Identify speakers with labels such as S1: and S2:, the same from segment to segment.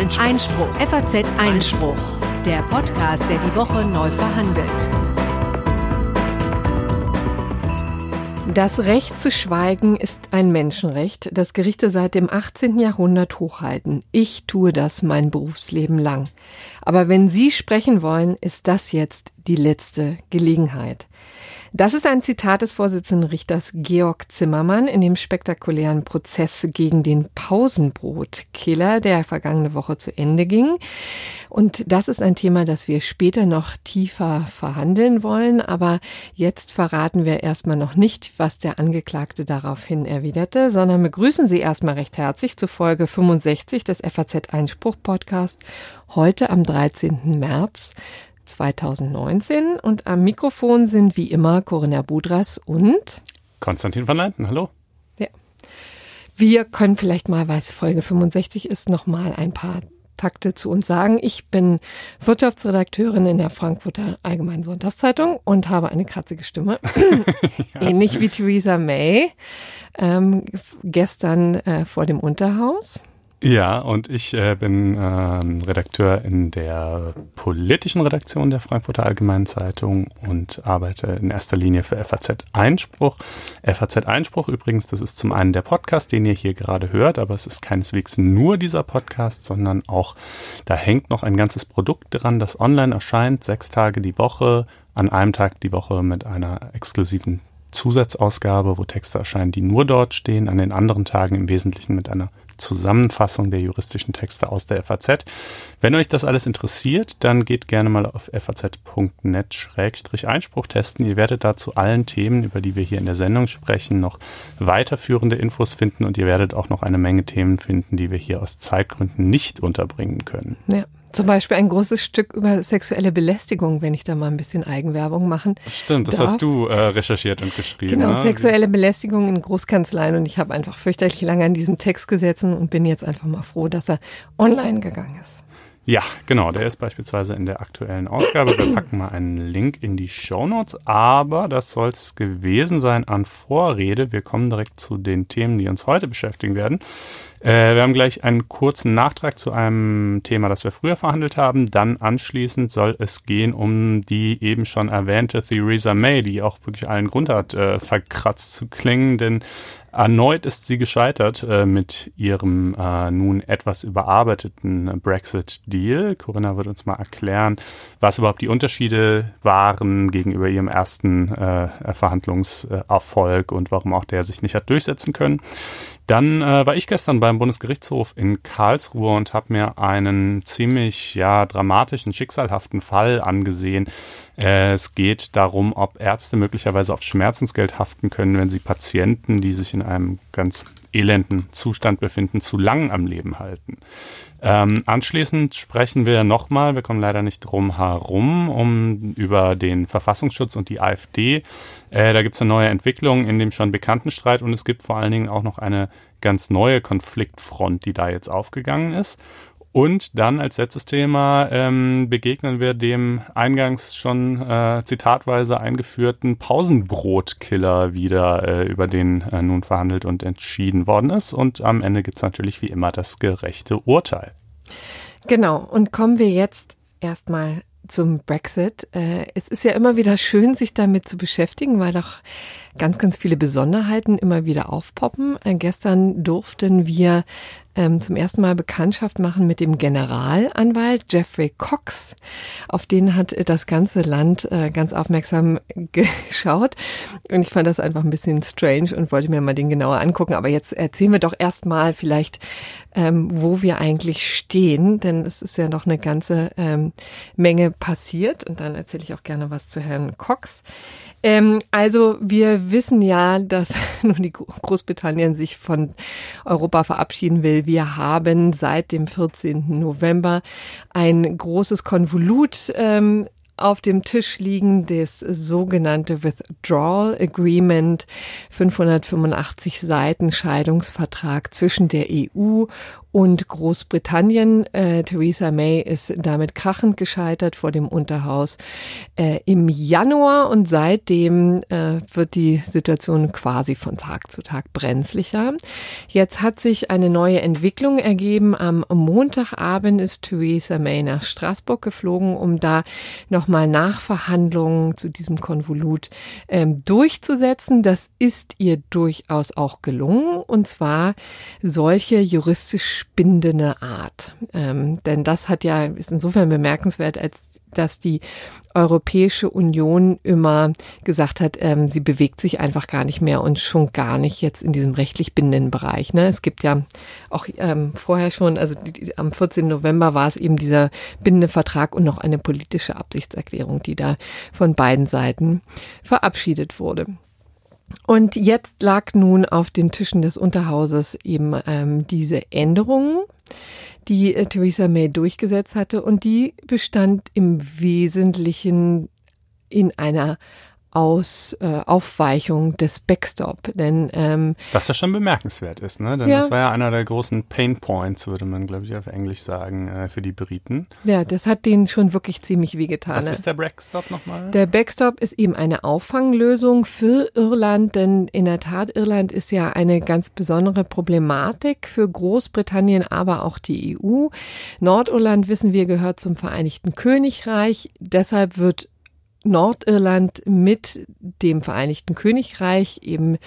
S1: Einspruch. Einspruch. FAZ Einspruch. Der Podcast, der die Woche neu verhandelt.
S2: Das Recht zu schweigen ist ein Menschenrecht, das Gerichte seit dem 18. Jahrhundert hochhalten. Ich tue das mein Berufsleben lang. Aber wenn Sie sprechen wollen, ist das jetzt die letzte Gelegenheit. Das ist ein Zitat des Vorsitzenden Richters Georg Zimmermann in dem spektakulären Prozess gegen den Pausenbrotkiller, der vergangene Woche zu Ende ging. Und das ist ein Thema, das wir später noch tiefer verhandeln wollen. Aber jetzt verraten wir erstmal noch nicht, was der Angeklagte daraufhin erwiderte, sondern begrüßen Sie erstmal recht herzlich zu Folge 65 des FAZ Einspruch Podcast heute am 13. März. 2019 und am Mikrofon sind wie immer Corinna Budras und
S3: Konstantin van Leinten. Hallo.
S2: Ja. Wir können vielleicht mal, weil es Folge 65 ist, noch mal ein paar Takte zu uns sagen. Ich bin Wirtschaftsredakteurin in der Frankfurter Allgemeinen Sonntagszeitung und habe eine kratzige Stimme. ja. Ähnlich wie Theresa May ähm, gestern äh, vor dem Unterhaus.
S3: Ja, und ich äh, bin äh, Redakteur in der politischen Redaktion der Frankfurter Allgemeinen Zeitung und arbeite in erster Linie für FAZ Einspruch. FAZ Einspruch übrigens, das ist zum einen der Podcast, den ihr hier gerade hört, aber es ist keineswegs nur dieser Podcast, sondern auch, da hängt noch ein ganzes Produkt dran, das online erscheint, sechs Tage die Woche, an einem Tag die Woche mit einer exklusiven Zusatzausgabe, wo Texte erscheinen, die nur dort stehen, an den anderen Tagen im Wesentlichen mit einer Zusammenfassung der juristischen Texte aus der FAZ. Wenn euch das alles interessiert, dann geht gerne mal auf faz.net-einspruch testen. Ihr werdet da zu allen Themen, über die wir hier in der Sendung sprechen, noch weiterführende Infos finden und ihr werdet auch noch eine Menge Themen finden, die wir hier aus Zeitgründen nicht unterbringen können.
S2: Ja. Zum Beispiel ein großes Stück über sexuelle Belästigung, wenn ich da mal ein bisschen Eigenwerbung machen.
S3: Stimmt, das darf. hast du äh, recherchiert und geschrieben.
S2: Genau, ne? sexuelle Belästigung in Großkanzleien und ich habe einfach fürchterlich lange an diesem Text gesessen und bin jetzt einfach mal froh, dass er online gegangen ist.
S3: Ja, genau, der ist beispielsweise in der aktuellen Ausgabe. Wir packen mal einen Link in die Show Notes, aber das soll es gewesen sein an Vorrede. Wir kommen direkt zu den Themen, die uns heute beschäftigen werden. Äh, wir haben gleich einen kurzen Nachtrag zu einem Thema, das wir früher verhandelt haben. Dann anschließend soll es gehen um die eben schon erwähnte Theresa May, die auch wirklich allen Grund hat, äh, verkratzt zu klingen, denn erneut ist sie gescheitert äh, mit ihrem äh, nun etwas überarbeiteten Brexit-Deal. Corinna wird uns mal erklären, was überhaupt die Unterschiede waren gegenüber ihrem ersten äh, Verhandlungserfolg und warum auch der sich nicht hat durchsetzen können. Dann äh, war ich gestern beim Bundesgerichtshof in Karlsruhe und habe mir einen ziemlich ja dramatischen, schicksalhaften Fall angesehen. Es geht darum, ob Ärzte möglicherweise auf Schmerzensgeld haften können, wenn sie Patienten, die sich in einem ganz elenden Zustand befinden, zu lang am Leben halten. Ähm, anschließend sprechen wir nochmal, wir kommen leider nicht drum herum, um über den Verfassungsschutz und die AfD. Äh, da gibt es eine neue Entwicklung in dem schon bekannten Streit und es gibt vor allen Dingen auch noch eine ganz neue Konfliktfront, die da jetzt aufgegangen ist. Und dann als letztes Thema ähm, begegnen wir dem eingangs schon äh, zitatweise eingeführten Pausenbrotkiller wieder, äh, über den äh, nun verhandelt und entschieden worden ist. Und am Ende gibt's natürlich wie immer das gerechte Urteil.
S2: Genau, und kommen wir jetzt erstmal zum Brexit. Äh, es ist ja immer wieder schön, sich damit zu beschäftigen, weil doch ganz, ganz viele Besonderheiten immer wieder aufpoppen. Äh, gestern durften wir ähm, zum ersten Mal Bekanntschaft machen mit dem Generalanwalt Jeffrey Cox. Auf den hat das ganze Land äh, ganz aufmerksam geschaut. Und ich fand das einfach ein bisschen strange und wollte mir mal den genauer angucken. Aber jetzt erzählen wir doch erstmal vielleicht, ähm, wo wir eigentlich stehen, denn es ist ja noch eine ganze ähm, Menge passiert. Und dann erzähle ich auch gerne was zu Herrn Cox. Ähm, also wir wissen ja, dass nun die Großbritannien sich von Europa verabschieden will. Wir haben seit dem 14. November ein großes Konvolut ähm, auf dem Tisch liegen das sogenannte Withdrawal Agreement, 585 Seiten Scheidungsvertrag zwischen der EU und Großbritannien. Äh, Theresa May ist damit krachend gescheitert vor dem Unterhaus äh, im Januar und seitdem äh, wird die Situation quasi von Tag zu Tag brenzlicher. Jetzt hat sich eine neue Entwicklung ergeben. Am Montagabend ist Theresa May nach Straßburg geflogen, um da nochmal Nachverhandlungen zu diesem Konvolut ähm, durchzusetzen. Das ist ihr durchaus auch gelungen und zwar solche juristisch spindende Art. Ähm, denn das hat ja, ist insofern bemerkenswert, als dass die Europäische Union immer gesagt hat, ähm, sie bewegt sich einfach gar nicht mehr und schon gar nicht jetzt in diesem rechtlich bindenden Bereich. Ne? Es gibt ja auch ähm, vorher schon, also die, die, am 14. November war es eben dieser bindende Vertrag und noch eine politische Absichtserklärung, die da von beiden Seiten verabschiedet wurde. Und jetzt lag nun auf den Tischen des Unterhauses eben ähm, diese Änderung, die äh, Theresa May durchgesetzt hatte und die bestand im Wesentlichen in einer aus äh, Aufweichung des Backstop. Denn ähm,
S3: was ja schon bemerkenswert ist, ne? Denn ja. das war ja einer der großen Pain Points, würde man, glaube ich, auf Englisch sagen, äh, für die Briten.
S2: Ja, das hat denen schon wirklich ziemlich wehgetan.
S3: Was ne? ist der Backstop nochmal?
S2: Der Backstop ist eben eine Auffanglösung für Irland, denn in der Tat, Irland ist ja eine ganz besondere Problematik für Großbritannien, aber auch die EU. Nordirland, wissen wir, gehört zum Vereinigten Königreich. Deshalb wird Nordirland mit dem Vereinigten Königreich eben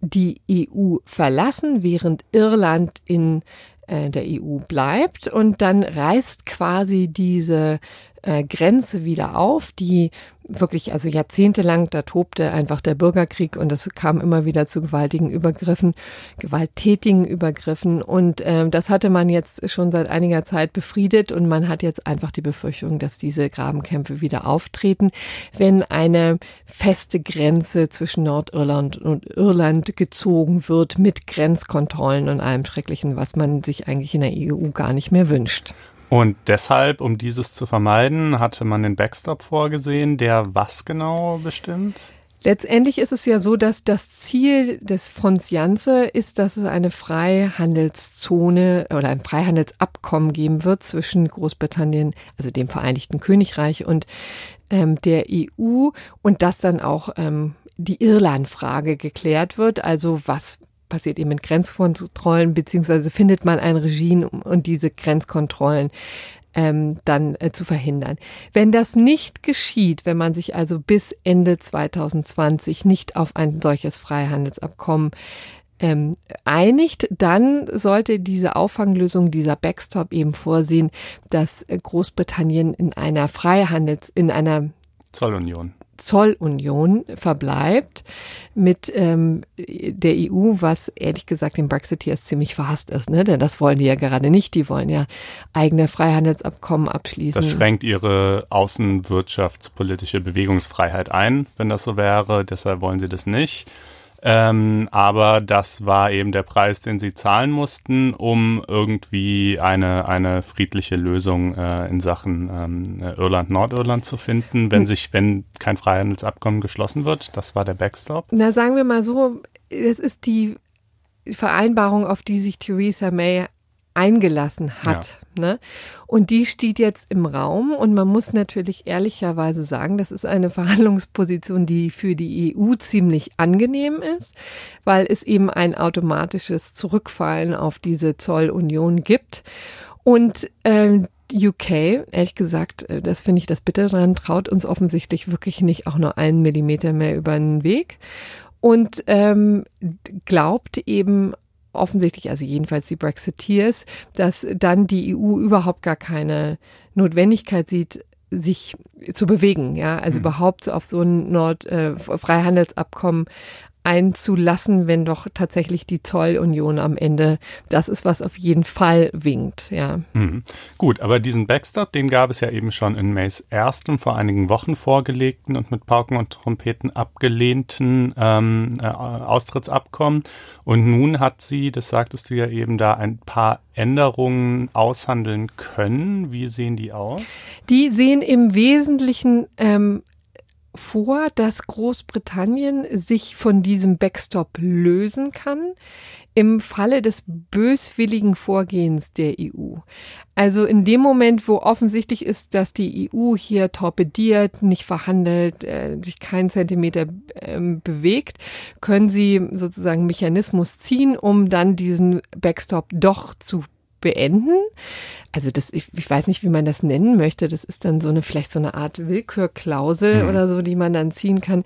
S2: die EU verlassen, während Irland in äh, der EU bleibt. Und dann reißt quasi diese äh, Grenze wieder auf, die wirklich, also jahrzehntelang, da tobte einfach der Bürgerkrieg und es kam immer wieder zu gewaltigen Übergriffen, gewalttätigen Übergriffen und äh, das hatte man jetzt schon seit einiger Zeit befriedet und man hat jetzt einfach die Befürchtung, dass diese Grabenkämpfe wieder auftreten, wenn eine feste Grenze zwischen Nordirland und Irland gezogen wird mit Grenzkontrollen und allem Schrecklichen, was man sich eigentlich in der EU gar nicht mehr wünscht.
S3: Und deshalb, um dieses zu vermeiden, hatte man den Backstop vorgesehen, der was genau bestimmt?
S2: Letztendlich ist es ja so, dass das Ziel des Fonds Jansse ist, dass es eine Freihandelszone oder ein Freihandelsabkommen geben wird zwischen Großbritannien, also dem Vereinigten Königreich und ähm, der EU und dass dann auch ähm, die Irland-Frage geklärt wird. Also was passiert eben mit Grenzkontrollen, beziehungsweise findet man ein Regime, um diese Grenzkontrollen ähm, dann äh, zu verhindern. Wenn das nicht geschieht, wenn man sich also bis Ende 2020 nicht auf ein solches Freihandelsabkommen ähm, einigt, dann sollte diese Auffanglösung, dieser Backstop eben vorsehen, dass Großbritannien in einer Freihandels, in einer
S3: Zollunion.
S2: Zollunion verbleibt mit ähm, der EU, was ehrlich gesagt den Brexiteers ziemlich verhasst ist, ne? Denn das wollen die ja gerade nicht. Die wollen ja eigene Freihandelsabkommen abschließen.
S3: Das schränkt ihre außenwirtschaftspolitische Bewegungsfreiheit ein, wenn das so wäre. Deshalb wollen sie das nicht. Ähm, aber das war eben der Preis, den sie zahlen mussten, um irgendwie eine, eine friedliche Lösung äh, in Sachen ähm, Irland, Nordirland zu finden, wenn sich, wenn kein Freihandelsabkommen geschlossen wird. Das war der Backstop.
S2: Na, sagen wir mal so, es ist die Vereinbarung, auf die sich Theresa May eingelassen hat. Ja. Ne? Und die steht jetzt im Raum und man muss natürlich ehrlicherweise sagen, das ist eine Verhandlungsposition, die für die EU ziemlich angenehm ist, weil es eben ein automatisches Zurückfallen auf diese Zollunion gibt. Und ähm, UK, ehrlich gesagt, äh, das finde ich das Bitte dran, traut uns offensichtlich wirklich nicht auch nur einen Millimeter mehr über den Weg und ähm, glaubt eben offensichtlich, also jedenfalls die Brexiteers, dass dann die EU überhaupt gar keine Notwendigkeit sieht, sich zu bewegen, ja, also mhm. überhaupt auf so ein Nord äh, Freihandelsabkommen einzulassen, wenn doch tatsächlich die Zollunion am Ende das ist, was auf jeden Fall winkt, ja.
S3: Mhm. Gut, aber diesen Backstop, den gab es ja eben schon in Mays erstem vor einigen Wochen vorgelegten und mit Pauken und Trompeten abgelehnten ähm, äh, Austrittsabkommen. Und nun hat sie, das sagtest du ja eben, da ein paar Änderungen aushandeln können. Wie sehen die aus?
S2: Die sehen im Wesentlichen ähm, vor, dass Großbritannien sich von diesem Backstop lösen kann im Falle des böswilligen Vorgehens der EU. Also in dem Moment, wo offensichtlich ist, dass die EU hier torpediert, nicht verhandelt, äh, sich keinen Zentimeter äh, bewegt, können sie sozusagen Mechanismus ziehen, um dann diesen Backstop doch zu beenden. Also das, ich, ich weiß nicht, wie man das nennen möchte. Das ist dann so eine, vielleicht so eine Art Willkürklausel mhm. oder so, die man dann ziehen kann.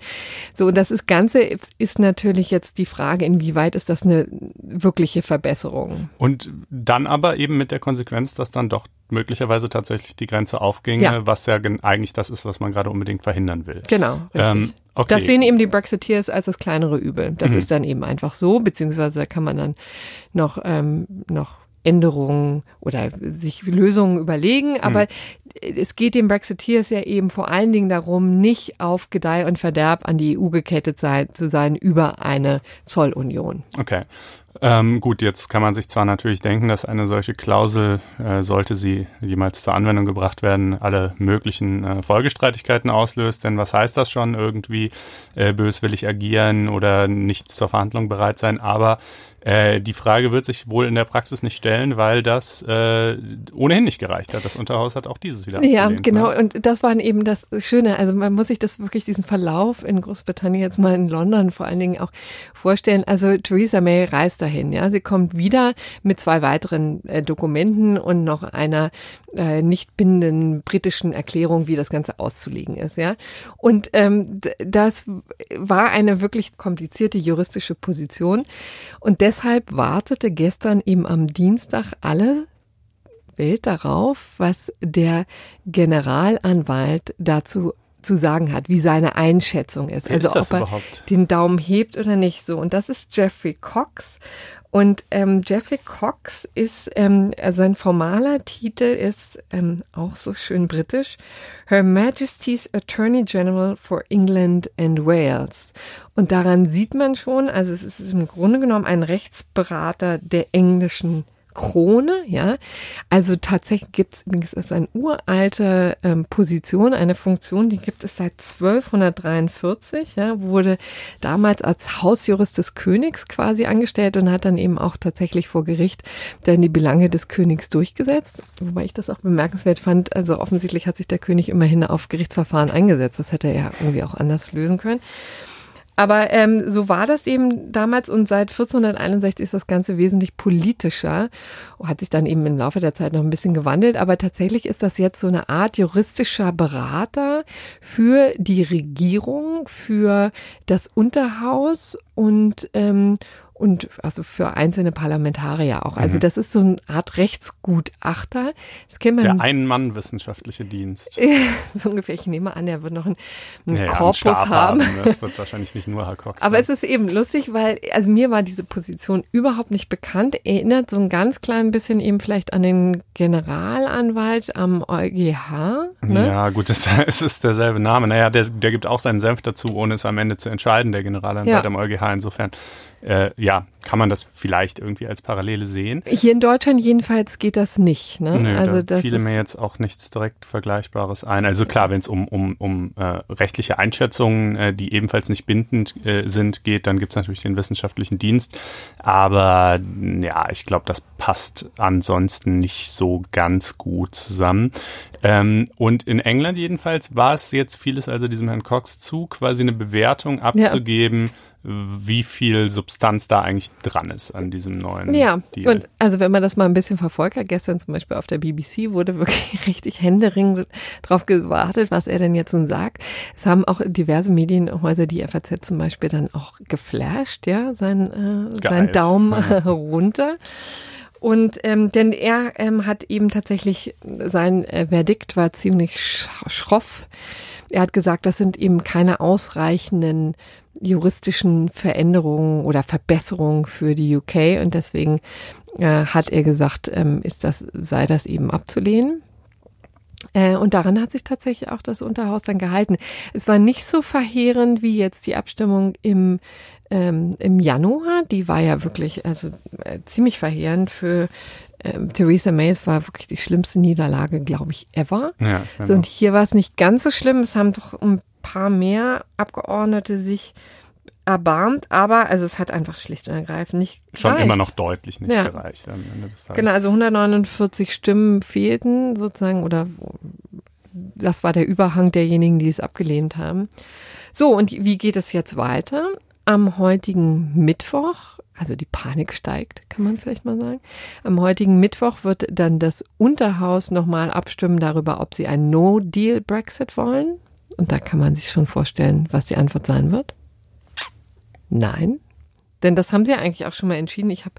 S2: So, und das ist Ganze ist natürlich jetzt die Frage, inwieweit ist das eine wirkliche Verbesserung?
S3: Und dann aber eben mit der Konsequenz, dass dann doch möglicherweise tatsächlich die Grenze aufginge, ja. was ja eigentlich das ist, was man gerade unbedingt verhindern will.
S2: Genau, richtig. Ähm, okay. Das sehen eben die Brexiteers als das kleinere Übel. Das mhm. ist dann eben einfach so, beziehungsweise da kann man dann noch, ähm, noch Änderungen oder sich Lösungen überlegen. Aber hm. es geht den Brexiteers ja eben vor allen Dingen darum, nicht auf Gedeih und Verderb an die EU gekettet sein, zu sein über eine Zollunion.
S3: Okay. Ähm, gut, jetzt kann man sich zwar natürlich denken, dass eine solche Klausel, äh, sollte sie jemals zur Anwendung gebracht werden, alle möglichen äh, Folgestreitigkeiten auslöst. Denn was heißt das schon? Irgendwie äh, böswillig agieren oder nicht zur Verhandlung bereit sein. Aber äh, die Frage wird sich wohl in der Praxis nicht stellen, weil das äh, ohnehin nicht gereicht hat. Das Unterhaus hat auch dieses wieder
S2: Ja, genau. Ne? Und das war eben das Schöne. Also man muss sich das wirklich, diesen Verlauf in Großbritannien jetzt mal in London vor allen Dingen auch vorstellen. Also Theresa May reist dahin. Ja, sie kommt wieder mit zwei weiteren äh, Dokumenten und noch einer äh, nicht bindenden britischen Erklärung, wie das Ganze auszulegen ist. Ja, und ähm, das war eine wirklich komplizierte juristische Position und deshalb wartete gestern eben am Dienstag alle Welt darauf, was der Generalanwalt dazu zu sagen hat, wie seine Einschätzung ist.
S3: Wer
S2: also
S3: ist
S2: ob er
S3: überhaupt?
S2: den Daumen hebt oder nicht. So und das ist Jeffrey Cox und ähm, Jeffrey Cox ist, ähm, sein formaler Titel ist ähm, auch so schön britisch, Her Majesty's Attorney General for England and Wales. Und daran sieht man schon, also es ist im Grunde genommen ein Rechtsberater der englischen Krone, ja. Also tatsächlich gibt es übrigens ist eine uralte ähm, Position, eine Funktion, die gibt es seit 1243, ja, wurde damals als Hausjurist des Königs quasi angestellt und hat dann eben auch tatsächlich vor Gericht dann die Belange des Königs durchgesetzt, wobei ich das auch bemerkenswert fand. Also offensichtlich hat sich der König immerhin auf Gerichtsverfahren eingesetzt. Das hätte er ja irgendwie auch anders lösen können. Aber ähm, so war das eben damals und seit 1461 ist das Ganze wesentlich politischer, hat sich dann eben im Laufe der Zeit noch ein bisschen gewandelt, aber tatsächlich ist das jetzt so eine Art juristischer Berater für die Regierung, für das Unterhaus und ähm, und also für einzelne Parlamentarier auch. Also mhm. das ist so eine Art Rechtsgutachter. Das kennt man.
S3: Der Ein-Mann-wissenschaftliche Dienst.
S2: so ungefähr. Ich nehme an, er wird noch einen, einen ja, Korpus einen haben. haben.
S3: Das wird wahrscheinlich nicht nur Herr Cox.
S2: Aber sein. es ist eben lustig, weil also mir war diese Position überhaupt nicht bekannt. Erinnert so ein ganz klein bisschen eben vielleicht an den Generalanwalt am EuGH.
S3: Ne? Ja, gut, es, es ist derselbe Name. Naja, der, der gibt auch seinen Senf dazu, ohne es am Ende zu entscheiden, der Generalanwalt ja. am EuGH. Insofern äh, ja, kann man das vielleicht irgendwie als Parallele sehen.
S2: Hier in Deutschland jedenfalls geht das nicht. Ne?
S3: Nö, also da fiel mir jetzt auch nichts direkt Vergleichbares ein. Also klar, wenn es um, um, um äh, rechtliche Einschätzungen, äh, die ebenfalls nicht bindend äh, sind, geht, dann gibt es natürlich den wissenschaftlichen Dienst. Aber ja, ich glaube, das passt ansonsten nicht so ganz gut zusammen. Ähm, und in England jedenfalls war es jetzt vieles also diesem Herrn Cox zu, quasi eine Bewertung abzugeben. Ja wie viel Substanz da eigentlich dran ist an diesem neuen
S2: ja,
S3: Deal.
S2: Und also wenn man das mal ein bisschen verfolgt hat, gestern zum Beispiel auf der BBC wurde wirklich richtig händeringend drauf gewartet, was er denn jetzt nun sagt. Es haben auch diverse Medienhäuser, die FAZ zum Beispiel, dann auch geflasht, ja, sein, äh, sein Daumen runter. Und ähm, denn er ähm, hat eben tatsächlich sein äh, Verdikt war ziemlich schroff. Er hat gesagt, das sind eben keine ausreichenden juristischen Veränderungen oder Verbesserungen für die UK und deswegen äh, hat er gesagt, ähm, ist das, sei das eben abzulehnen. Äh, und daran hat sich tatsächlich auch das Unterhaus dann gehalten. Es war nicht so verheerend wie jetzt die Abstimmung im, ähm, im Januar. Die war ja wirklich also äh, ziemlich verheerend für ähm, Theresa May. Es war wirklich die schlimmste Niederlage, glaube ich, ever. Ja, genau. so, und hier war es nicht ganz so schlimm. Es haben doch ein paar mehr Abgeordnete sich erbarmt, aber also es hat einfach schlicht und ergreifend nicht
S3: Schon
S2: gereicht.
S3: immer noch deutlich nicht
S2: Ja.
S3: gereicht am Ende des Tages.
S2: Genau, also 149 Stimmen fehlten sozusagen oder das war der Überhang derjenigen, die es abgelehnt haben. So, und wie geht es jetzt weiter? Am heutigen Mittwoch, also die Panik steigt, kann man vielleicht mal sagen. Am heutigen Mittwoch wird dann das Unterhaus nochmal abstimmen darüber, ob sie einen No-Deal-Brexit wollen. Und da kann man sich schon vorstellen, was die Antwort sein wird. Nein. Denn das haben sie ja eigentlich auch schon mal entschieden. Ich habe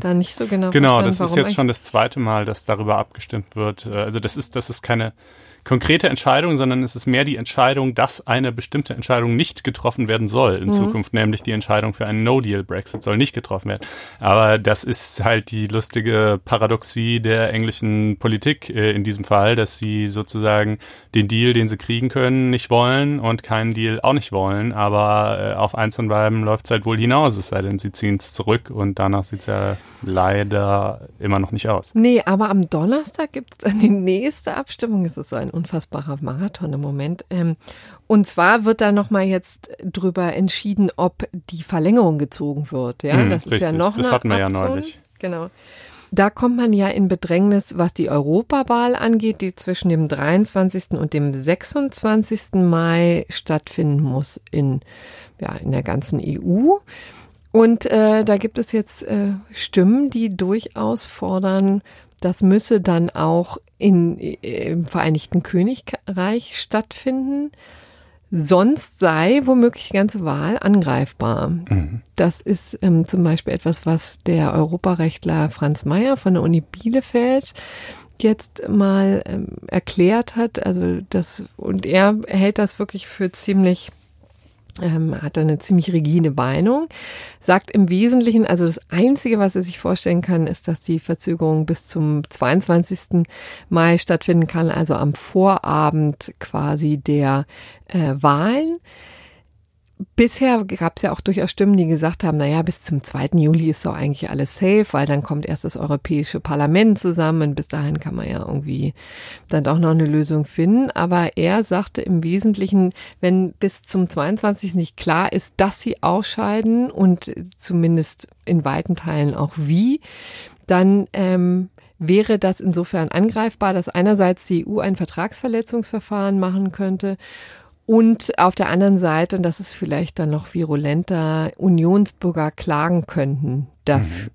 S2: da nicht so genau
S3: Genau, das ist jetzt schon das zweite Mal, dass darüber abgestimmt wird. Äh, Also das ist, das ist keine konkrete Entscheidung, sondern es ist mehr die Entscheidung, dass eine bestimmte Entscheidung nicht getroffen werden soll in Zukunft, nämlich die Entscheidung für einen No-Deal-Brexit soll nicht getroffen werden. Aber das ist halt die lustige Paradoxie der englischen Politik äh, in diesem Fall, dass sie sozusagen den Deal, den sie kriegen können, nicht wollen und keinen Deal auch nicht wollen. Aber äh, auf eins von beiden läuft es halt wohl hinaus, es sei denn, sie ziehen es zurück und danach sieht es ja leider immer noch nicht aus.
S2: Nee, aber am Donnerstag gibt es dann die nächste Abstimmung. Es ist so ein unfassbarer Marathon im Moment. Ähm, und zwar wird da nochmal jetzt drüber entschieden, ob die Verlängerung gezogen wird. Ja,
S3: Hm,
S2: das ist ja noch
S3: Das
S2: eine
S3: hatten wir ja
S2: Option.
S3: neulich.
S2: Genau. Da kommt man ja in Bedrängnis, was die Europawahl angeht, die zwischen dem 23. und dem 26. Mai stattfinden muss in, ja, in der ganzen EU. Und äh, da gibt es jetzt äh, Stimmen, die durchaus fordern, das müsse dann auch in, äh, im Vereinigten Königreich stattfinden. Sonst sei womöglich die ganze Wahl angreifbar. Das ist ähm, zum Beispiel etwas, was der Europarechtler Franz Mayer von der Uni Bielefeld jetzt mal ähm, erklärt hat. Also das und er hält das wirklich für ziemlich ähm, hat eine ziemlich rigide Meinung, sagt im Wesentlichen, also das Einzige, was er sich vorstellen kann, ist, dass die Verzögerung bis zum 22. Mai stattfinden kann, also am Vorabend quasi der äh, Wahlen. Bisher gab es ja auch durchaus Stimmen, die gesagt haben, naja, bis zum 2. Juli ist doch eigentlich alles safe, weil dann kommt erst das Europäische Parlament zusammen und bis dahin kann man ja irgendwie dann doch noch eine Lösung finden. Aber er sagte im Wesentlichen, wenn bis zum 22. nicht klar ist, dass sie ausscheiden und zumindest in weiten Teilen auch wie, dann ähm, wäre das insofern angreifbar, dass einerseits die EU ein Vertragsverletzungsverfahren machen könnte und auf der anderen Seite, und das ist vielleicht dann noch virulenter, Unionsbürger klagen könnten dafür,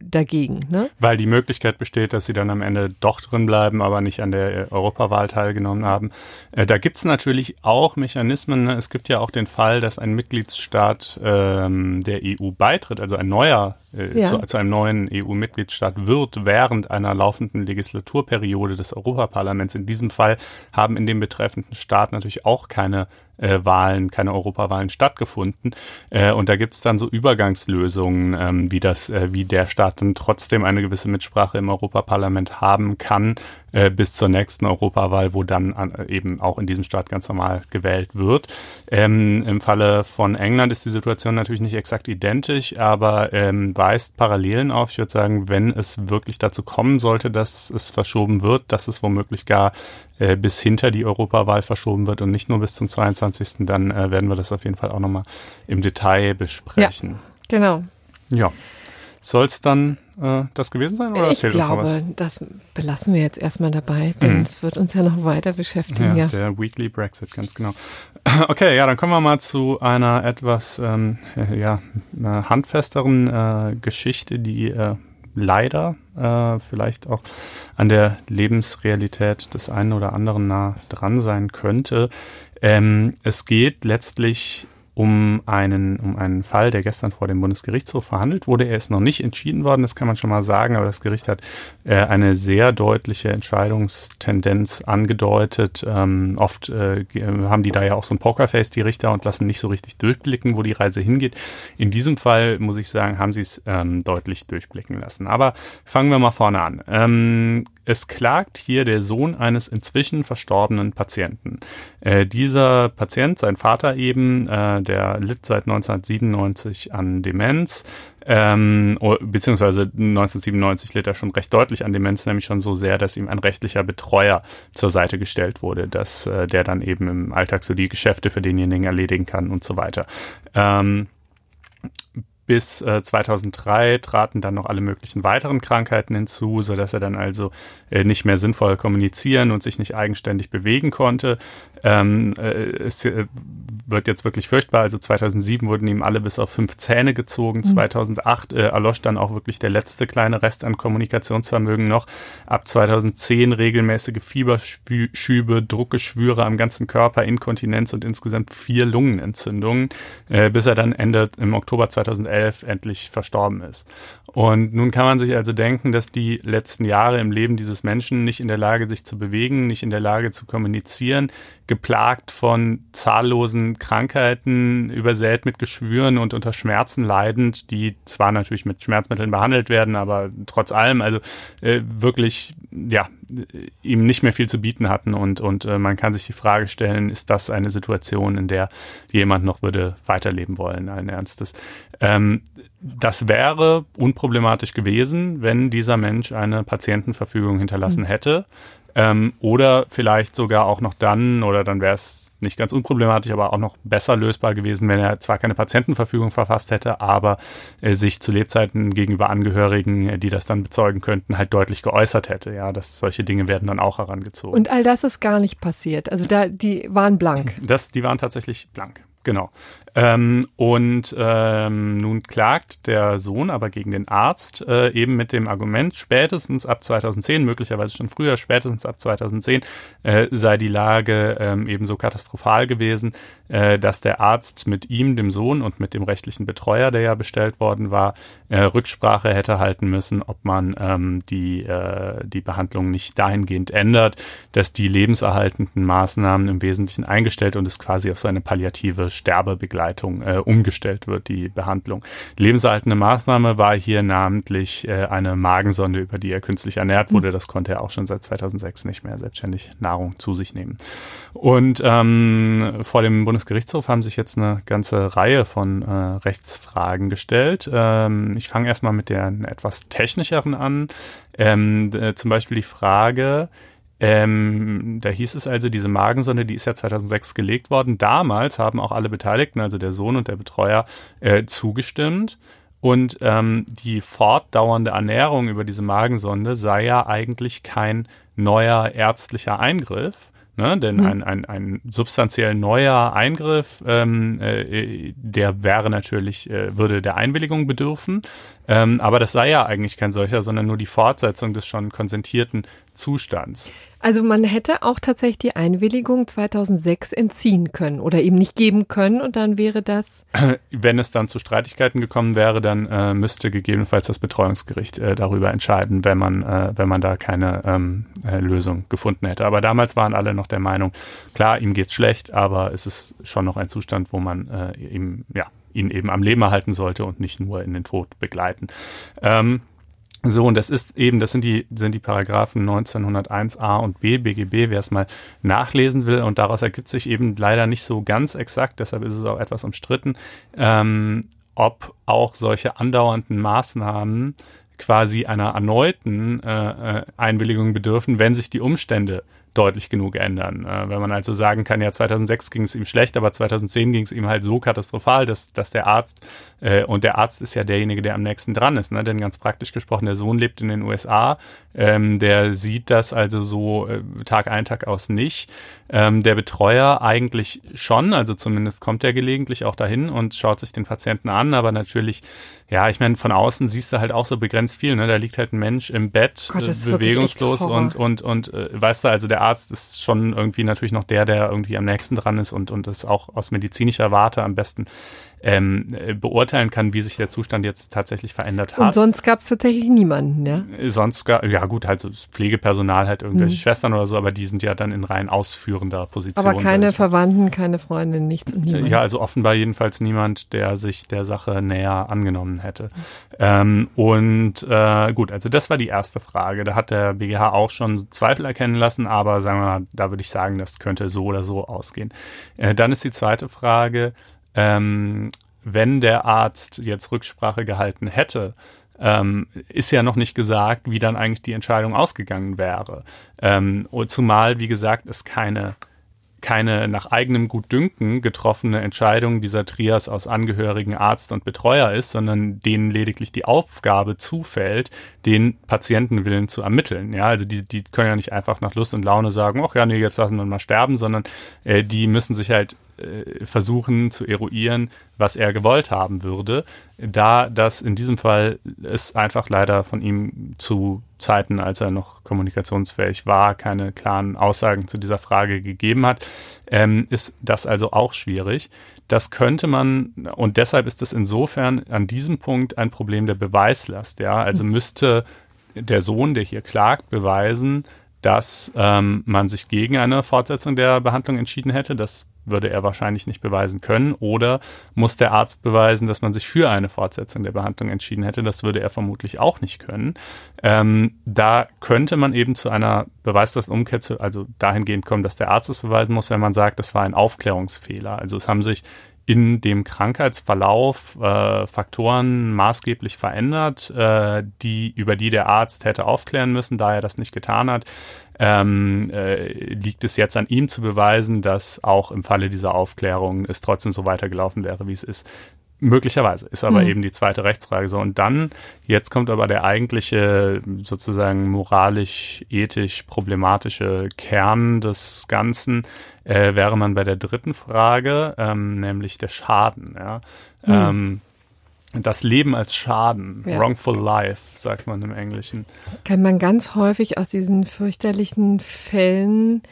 S2: dagegen. Ne?
S3: Weil die Möglichkeit besteht, dass sie dann am Ende doch drin bleiben, aber nicht an der äh, Europawahl teilgenommen haben. Äh, da gibt's natürlich auch Mechanismen. Ne? Es gibt ja auch den Fall, dass ein Mitgliedsstaat ähm, der EU beitritt, also ein neuer, äh,
S2: Ja.
S3: zu, zu einem neuen EU-Mitgliedsstaat wird während einer laufenden Legislaturperiode des Europaparlaments. In diesem Fall haben in dem betreffenden Staat natürlich auch keine äh, Wahlen, keine Europawahlen stattgefunden. Äh, und da gibt's dann so Übergangslösungen, ähm, wie das, äh, wie der Staat dann trotzdem eine gewisse Mitsprache im Europaparlament haben kann, äh, bis zur nächsten Europawahl, wo dann an, äh, eben auch in diesem Staat ganz normal gewählt wird. Ähm, Im Falle von England ist die Situation natürlich nicht exakt identisch, aber ähm, weist Parallelen auf. Ich würde sagen, wenn es wirklich dazu kommen sollte, dass es verschoben wird, dass es womöglich gar äh, bis hinter die Europawahl verschoben wird und nicht nur bis zum 22. Dann äh, werden wir das auf jeden Fall auch nochmal im Detail besprechen.
S2: Genau.
S3: Ja. Soll es dann äh, das gewesen sein oder
S2: ich
S3: fehlt uns noch was?
S2: glaube, das belassen wir jetzt erstmal dabei, denn es wird uns ja noch weiter beschäftigen.
S3: Ja,
S2: Ja.
S3: der Weekly Brexit, ganz genau. Okay, ja, dann kommen wir mal zu einer etwas ähm, äh, ja, handfesteren äh, Geschichte, die äh, leider äh, vielleicht auch an der Lebensrealität des einen oder anderen nah dran sein könnte. Ähm, es geht letztlich um einen, um einen Fall, der gestern vor dem Bundesgerichtshof verhandelt wurde. Er ist noch nicht entschieden worden, das kann man schon mal sagen, aber das Gericht hat äh, eine sehr deutliche Entscheidungstendenz angedeutet. Ähm, oft äh, haben die da ja auch so ein Pokerface, die Richter, und lassen nicht so richtig durchblicken, wo die Reise hingeht. In diesem Fall, muss ich sagen, haben sie es ähm, deutlich durchblicken lassen. Aber fangen wir mal vorne an. Ähm, es klagt hier der Sohn eines inzwischen verstorbenen Patienten. Äh, dieser Patient, sein Vater eben, äh, der litt seit 1997 an Demenz, ähm, beziehungsweise 1997 litt er schon recht deutlich an Demenz, nämlich schon so sehr, dass ihm ein rechtlicher Betreuer zur Seite gestellt wurde, dass äh, der dann eben im Alltag so die Geschäfte für denjenigen erledigen kann und so weiter. Ähm, bis äh, 2003 traten dann noch alle möglichen weiteren Krankheiten hinzu, so dass er dann also äh, nicht mehr sinnvoll kommunizieren und sich nicht eigenständig bewegen konnte. Ähm, äh, es äh, wird jetzt wirklich furchtbar. Also 2007 wurden ihm alle bis auf fünf Zähne gezogen. Mhm. 2008 äh, erlosch dann auch wirklich der letzte kleine Rest an Kommunikationsvermögen noch. Ab 2010 regelmäßige Fieberschübe, Druckgeschwüre am ganzen Körper, Inkontinenz und insgesamt vier Lungenentzündungen, äh, bis er dann Ende im Oktober 2011 2011 endlich verstorben ist. Und nun kann man sich also denken, dass die letzten Jahre im Leben dieses Menschen nicht in der Lage, sich zu bewegen, nicht in der Lage zu kommunizieren, geplagt von zahllosen Krankheiten, übersät mit Geschwüren und unter Schmerzen leidend, die zwar natürlich mit Schmerzmitteln behandelt werden, aber trotz allem also äh, wirklich ja ihm nicht mehr viel zu bieten hatten und und äh, man kann sich die Frage stellen, ist das eine Situation, in der jemand noch würde weiterleben wollen, allen Ernstes? Ähm, das wäre unproblematisch gewesen, wenn dieser Mensch eine Patientenverfügung hinterlassen mhm. hätte. Ähm, oder vielleicht sogar auch noch dann, oder dann wäre es nicht ganz unproblematisch, aber auch noch besser lösbar gewesen, wenn er zwar keine Patientenverfügung verfasst hätte, aber äh, sich zu Lebzeiten gegenüber Angehörigen, äh, die das dann bezeugen könnten, halt deutlich geäußert hätte. Ja, dass solche Dinge werden dann auch herangezogen.
S2: Und all das ist gar nicht passiert. Also da, die waren blank.
S3: Das, die waren tatsächlich blank. Genau. Ähm, und ähm, nun klagt der Sohn aber gegen den Arzt äh, eben mit dem Argument, spätestens ab 2010, möglicherweise schon früher, spätestens ab 2010 äh, sei die Lage ähm, eben so katastrophal gewesen, äh, dass der Arzt mit ihm, dem Sohn und mit dem rechtlichen Betreuer, der ja bestellt worden war, äh, Rücksprache hätte halten müssen, ob man ähm, die, äh, die Behandlung nicht dahingehend ändert, dass die lebenserhaltenden Maßnahmen im Wesentlichen eingestellt und es quasi auf so eine palliative Sterbebegleitung Begleitung äh, umgestellt wird, die Behandlung. Lebenserhaltende Maßnahme war hier namentlich äh, eine Magensonde, über die er künstlich ernährt wurde. Das konnte er auch schon seit 2006 nicht mehr selbstständig Nahrung zu sich nehmen. Und ähm, vor dem Bundesgerichtshof haben sich jetzt eine ganze Reihe von äh, Rechtsfragen gestellt. Ähm, ich fange erstmal mit den etwas technischeren an. Ähm, zum Beispiel die Frage, ähm, da hieß es also, diese Magensonde, die ist ja 2006 gelegt worden. Damals haben auch alle Beteiligten, also der Sohn und der Betreuer, äh, zugestimmt. Und ähm, die fortdauernde Ernährung über diese Magensonde sei ja eigentlich kein neuer ärztlicher Eingriff, Ne? Denn mhm. ein, ein, ein substanziell neuer Eingriff, ähm, äh, der wäre natürlich, äh, würde der Einwilligung bedürfen. Ähm, aber das sei ja eigentlich kein solcher, sondern nur die Fortsetzung des schon konsentierten Zustands.
S2: Also man hätte auch tatsächlich die Einwilligung 2006 entziehen können oder eben nicht geben können und dann wäre das.
S3: Wenn es dann zu Streitigkeiten gekommen wäre, dann äh, müsste gegebenenfalls das Betreuungsgericht äh, darüber entscheiden, wenn man, äh, wenn man da keine ähm, äh, Lösung gefunden hätte. Aber damals waren alle noch der Meinung, klar, ihm geht's schlecht, aber es ist schon noch ein Zustand, wo man äh, ihm, ja, ihn eben am Leben erhalten sollte und nicht nur in den Tod begleiten. Ähm, so, und das ist eben, das sind die, sind die Paragraphen 1901a und b BGB, wer es mal nachlesen will. Und daraus ergibt sich eben leider nicht so ganz exakt, deshalb ist es auch etwas umstritten, ähm, ob auch solche andauernden Maßnahmen quasi einer erneuten äh, äh Einwilligung bedürfen, wenn sich die Umstände deutlich genug ändern. Äh, wenn man also sagen kann, ja, 2006 ging es ihm schlecht, aber 2010 ging es ihm halt so katastrophal, dass, dass der Arzt, äh, und der Arzt ist ja derjenige, der am nächsten dran ist, ne? denn ganz praktisch gesprochen, der Sohn lebt in den USA, ähm, der sieht das also so äh, Tag ein, Tag aus nicht. Ähm, der Betreuer eigentlich schon, also zumindest kommt er gelegentlich auch dahin und schaut sich den Patienten an, aber natürlich, ja, ich meine, von außen siehst du halt auch so begrenzt viel, ne? Da liegt halt ein Mensch im Bett, Gott, äh, bewegungslos und, und, und, äh, weißt du, also der Arzt ist schon irgendwie natürlich noch der, der irgendwie am nächsten dran ist und, und das auch aus medizinischer Warte am besten ähm, äh, beurteilen kann, wie sich der Zustand jetzt tatsächlich verändert hat.
S2: Und sonst gab es tatsächlich niemanden, ja?
S3: Äh, sonst, ja gut, halt so das Pflegepersonal, halt irgendwelche mhm. Schwestern oder so, aber die sind ja dann in rein ausführender Position.
S2: Aber keine Verwandten, keine Freunde, nichts und niemand.
S3: Ja, also offenbar jedenfalls niemand, der sich der Sache näher angenommen hätte. Ähm, und äh, gut, also das war die erste Frage. Da hat der BGH auch schon Zweifel erkennen lassen, aber sagen wir mal, da würde ich sagen, das könnte so oder so ausgehen. Äh, dann ist die zweite Frage, ähm, wenn der Arzt jetzt Rücksprache gehalten hätte, ähm, ist ja noch nicht gesagt, wie dann eigentlich die Entscheidung ausgegangen wäre. Ähm, zumal, wie gesagt, es keine keine nach eigenem Gutdünken getroffene Entscheidung dieser Trias aus Angehörigen, Arzt und Betreuer ist, sondern denen lediglich die Aufgabe zufällt, den Patientenwillen zu ermitteln. Ja, also die, die können ja nicht einfach nach Lust und Laune sagen, ach ja, nee, jetzt lassen wir mal sterben, sondern äh, die müssen sich halt äh, versuchen zu eruieren, was er gewollt haben würde, da das in diesem Fall es einfach leider von ihm zu Zeiten, als er noch kommunikationsfähig war, keine klaren Aussagen zu dieser Frage gegeben hat, ähm, ist das also auch schwierig. Das könnte man, und deshalb ist es insofern an diesem Punkt ein Problem der Beweislast, ja. Also müsste der Sohn, der hier klagt, beweisen, dass ähm, man sich gegen eine Fortsetzung der Behandlung entschieden hätte. Das würde er wahrscheinlich nicht beweisen können. Oder muss der Arzt beweisen, dass man sich für eine Fortsetzung der Behandlung entschieden hätte. Das würde er vermutlich auch nicht können. Ähm, da könnte man eben zu einer Beweislastumkehr, also dahingehend kommen, dass der Arzt es beweisen muss, wenn man sagt, das war ein Aufklärungsfehler. Also es haben sich in dem Krankheitsverlauf äh, Faktoren maßgeblich verändert, äh, die, über die der Arzt hätte aufklären müssen, da er das nicht getan hat ähm, äh, liegt es jetzt an ihm zu beweisen, dass auch im Falle dieser Aufklärung es trotzdem so weitergelaufen wäre, wie es ist. Möglicherweise ist aber mhm. eben die zweite Rechtsfrage so. Und dann, jetzt kommt aber der eigentliche sozusagen moralisch, ethisch problematische Kern des Ganzen, äh, wäre man bei der dritten Frage, ähm, nämlich der Schaden. Ja? Mhm. Ähm, das Leben als Schaden, ja. wrongful life, sagt man im Englischen.
S2: Kann man ganz häufig aus diesen fürchterlichen Fällen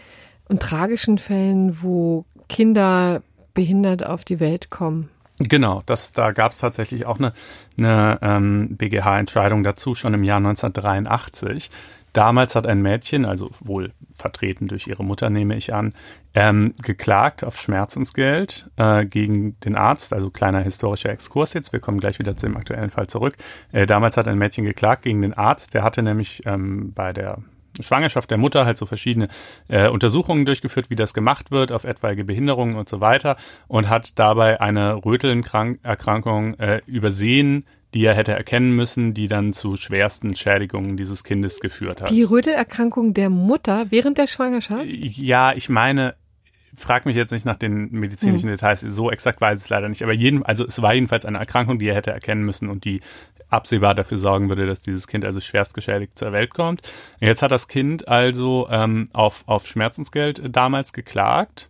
S2: und tragischen Fällen, wo Kinder behindert auf die Welt kommen.
S3: Genau, das, da gab es tatsächlich auch eine, eine ähm, BGH-Entscheidung dazu, schon im Jahr 1983. Damals hat ein Mädchen, also wohl vertreten durch ihre Mutter, nehme ich an, ähm, geklagt auf Schmerzensgeld äh, gegen den Arzt. Also kleiner historischer Exkurs jetzt. Wir kommen gleich wieder zu dem aktuellen Fall zurück. Äh, damals hat ein Mädchen geklagt gegen den Arzt. Der hatte nämlich ähm, bei der Schwangerschaft der Mutter halt so verschiedene äh, Untersuchungen durchgeführt, wie das gemacht wird auf etwaige Behinderungen und so weiter und hat dabei eine Rötelnerkrankung äh, übersehen, die er hätte erkennen müssen, die dann zu schwersten Schädigungen dieses Kindes geführt hat.
S2: Die Rötelerkrankung der Mutter während der Schwangerschaft?
S3: Ja, ich meine, frag mich jetzt nicht nach den medizinischen hm. Details, so exakt weiß ich es leider nicht, aber jeden, also es war jedenfalls eine Erkrankung, die er hätte erkennen müssen und die absehbar dafür sorgen würde, dass dieses Kind also schwerst geschädigt zur Welt kommt. Jetzt hat das Kind also ähm, auf, auf Schmerzensgeld damals geklagt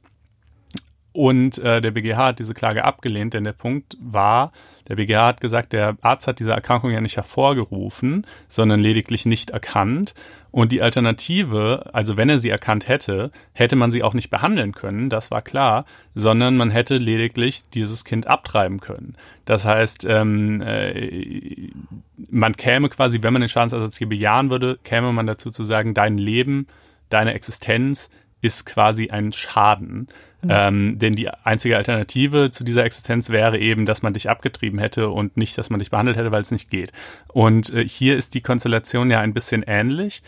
S3: und äh, der BGH hat diese Klage abgelehnt, denn der Punkt war, der BGH hat gesagt, der Arzt hat diese Erkrankung ja nicht hervorgerufen, sondern lediglich nicht erkannt. Und die Alternative, also wenn er sie erkannt hätte, hätte man sie auch nicht behandeln können, das war klar, sondern man hätte lediglich dieses Kind abtreiben können. Das heißt, ähm, äh, man käme quasi, wenn man den Schadensersatz hier bejahen würde, käme man dazu zu sagen, dein Leben, deine Existenz ist quasi ein Schaden. Mhm. Ähm, denn die einzige Alternative zu dieser Existenz wäre eben, dass man dich abgetrieben hätte und nicht, dass man dich behandelt hätte, weil es nicht geht. Und äh, hier ist die Konstellation ja ein bisschen ähnlich,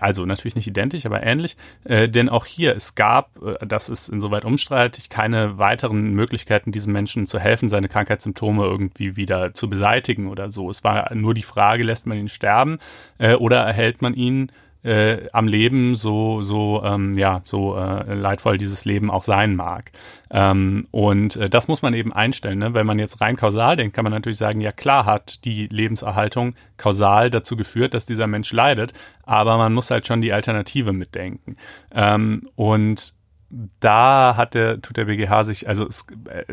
S3: also natürlich nicht identisch, aber ähnlich, äh, denn auch hier, es gab, äh, das ist insoweit umstreitig, keine weiteren Möglichkeiten, diesem Menschen zu helfen, seine Krankheitssymptome irgendwie wieder zu beseitigen oder so. Es war nur die Frage, lässt man ihn sterben äh, oder erhält man ihn äh, am Leben, so, so, ähm, ja, so äh, leidvoll dieses Leben auch sein mag. Ähm, und äh, das muss man eben einstellen. Ne? Wenn man jetzt rein kausal denkt, kann man natürlich sagen, ja klar hat die Lebenserhaltung kausal dazu geführt, dass dieser Mensch leidet, aber man muss halt schon die Alternative mitdenken. Ähm, und da hat der, tut der BGH sich, also es, äh,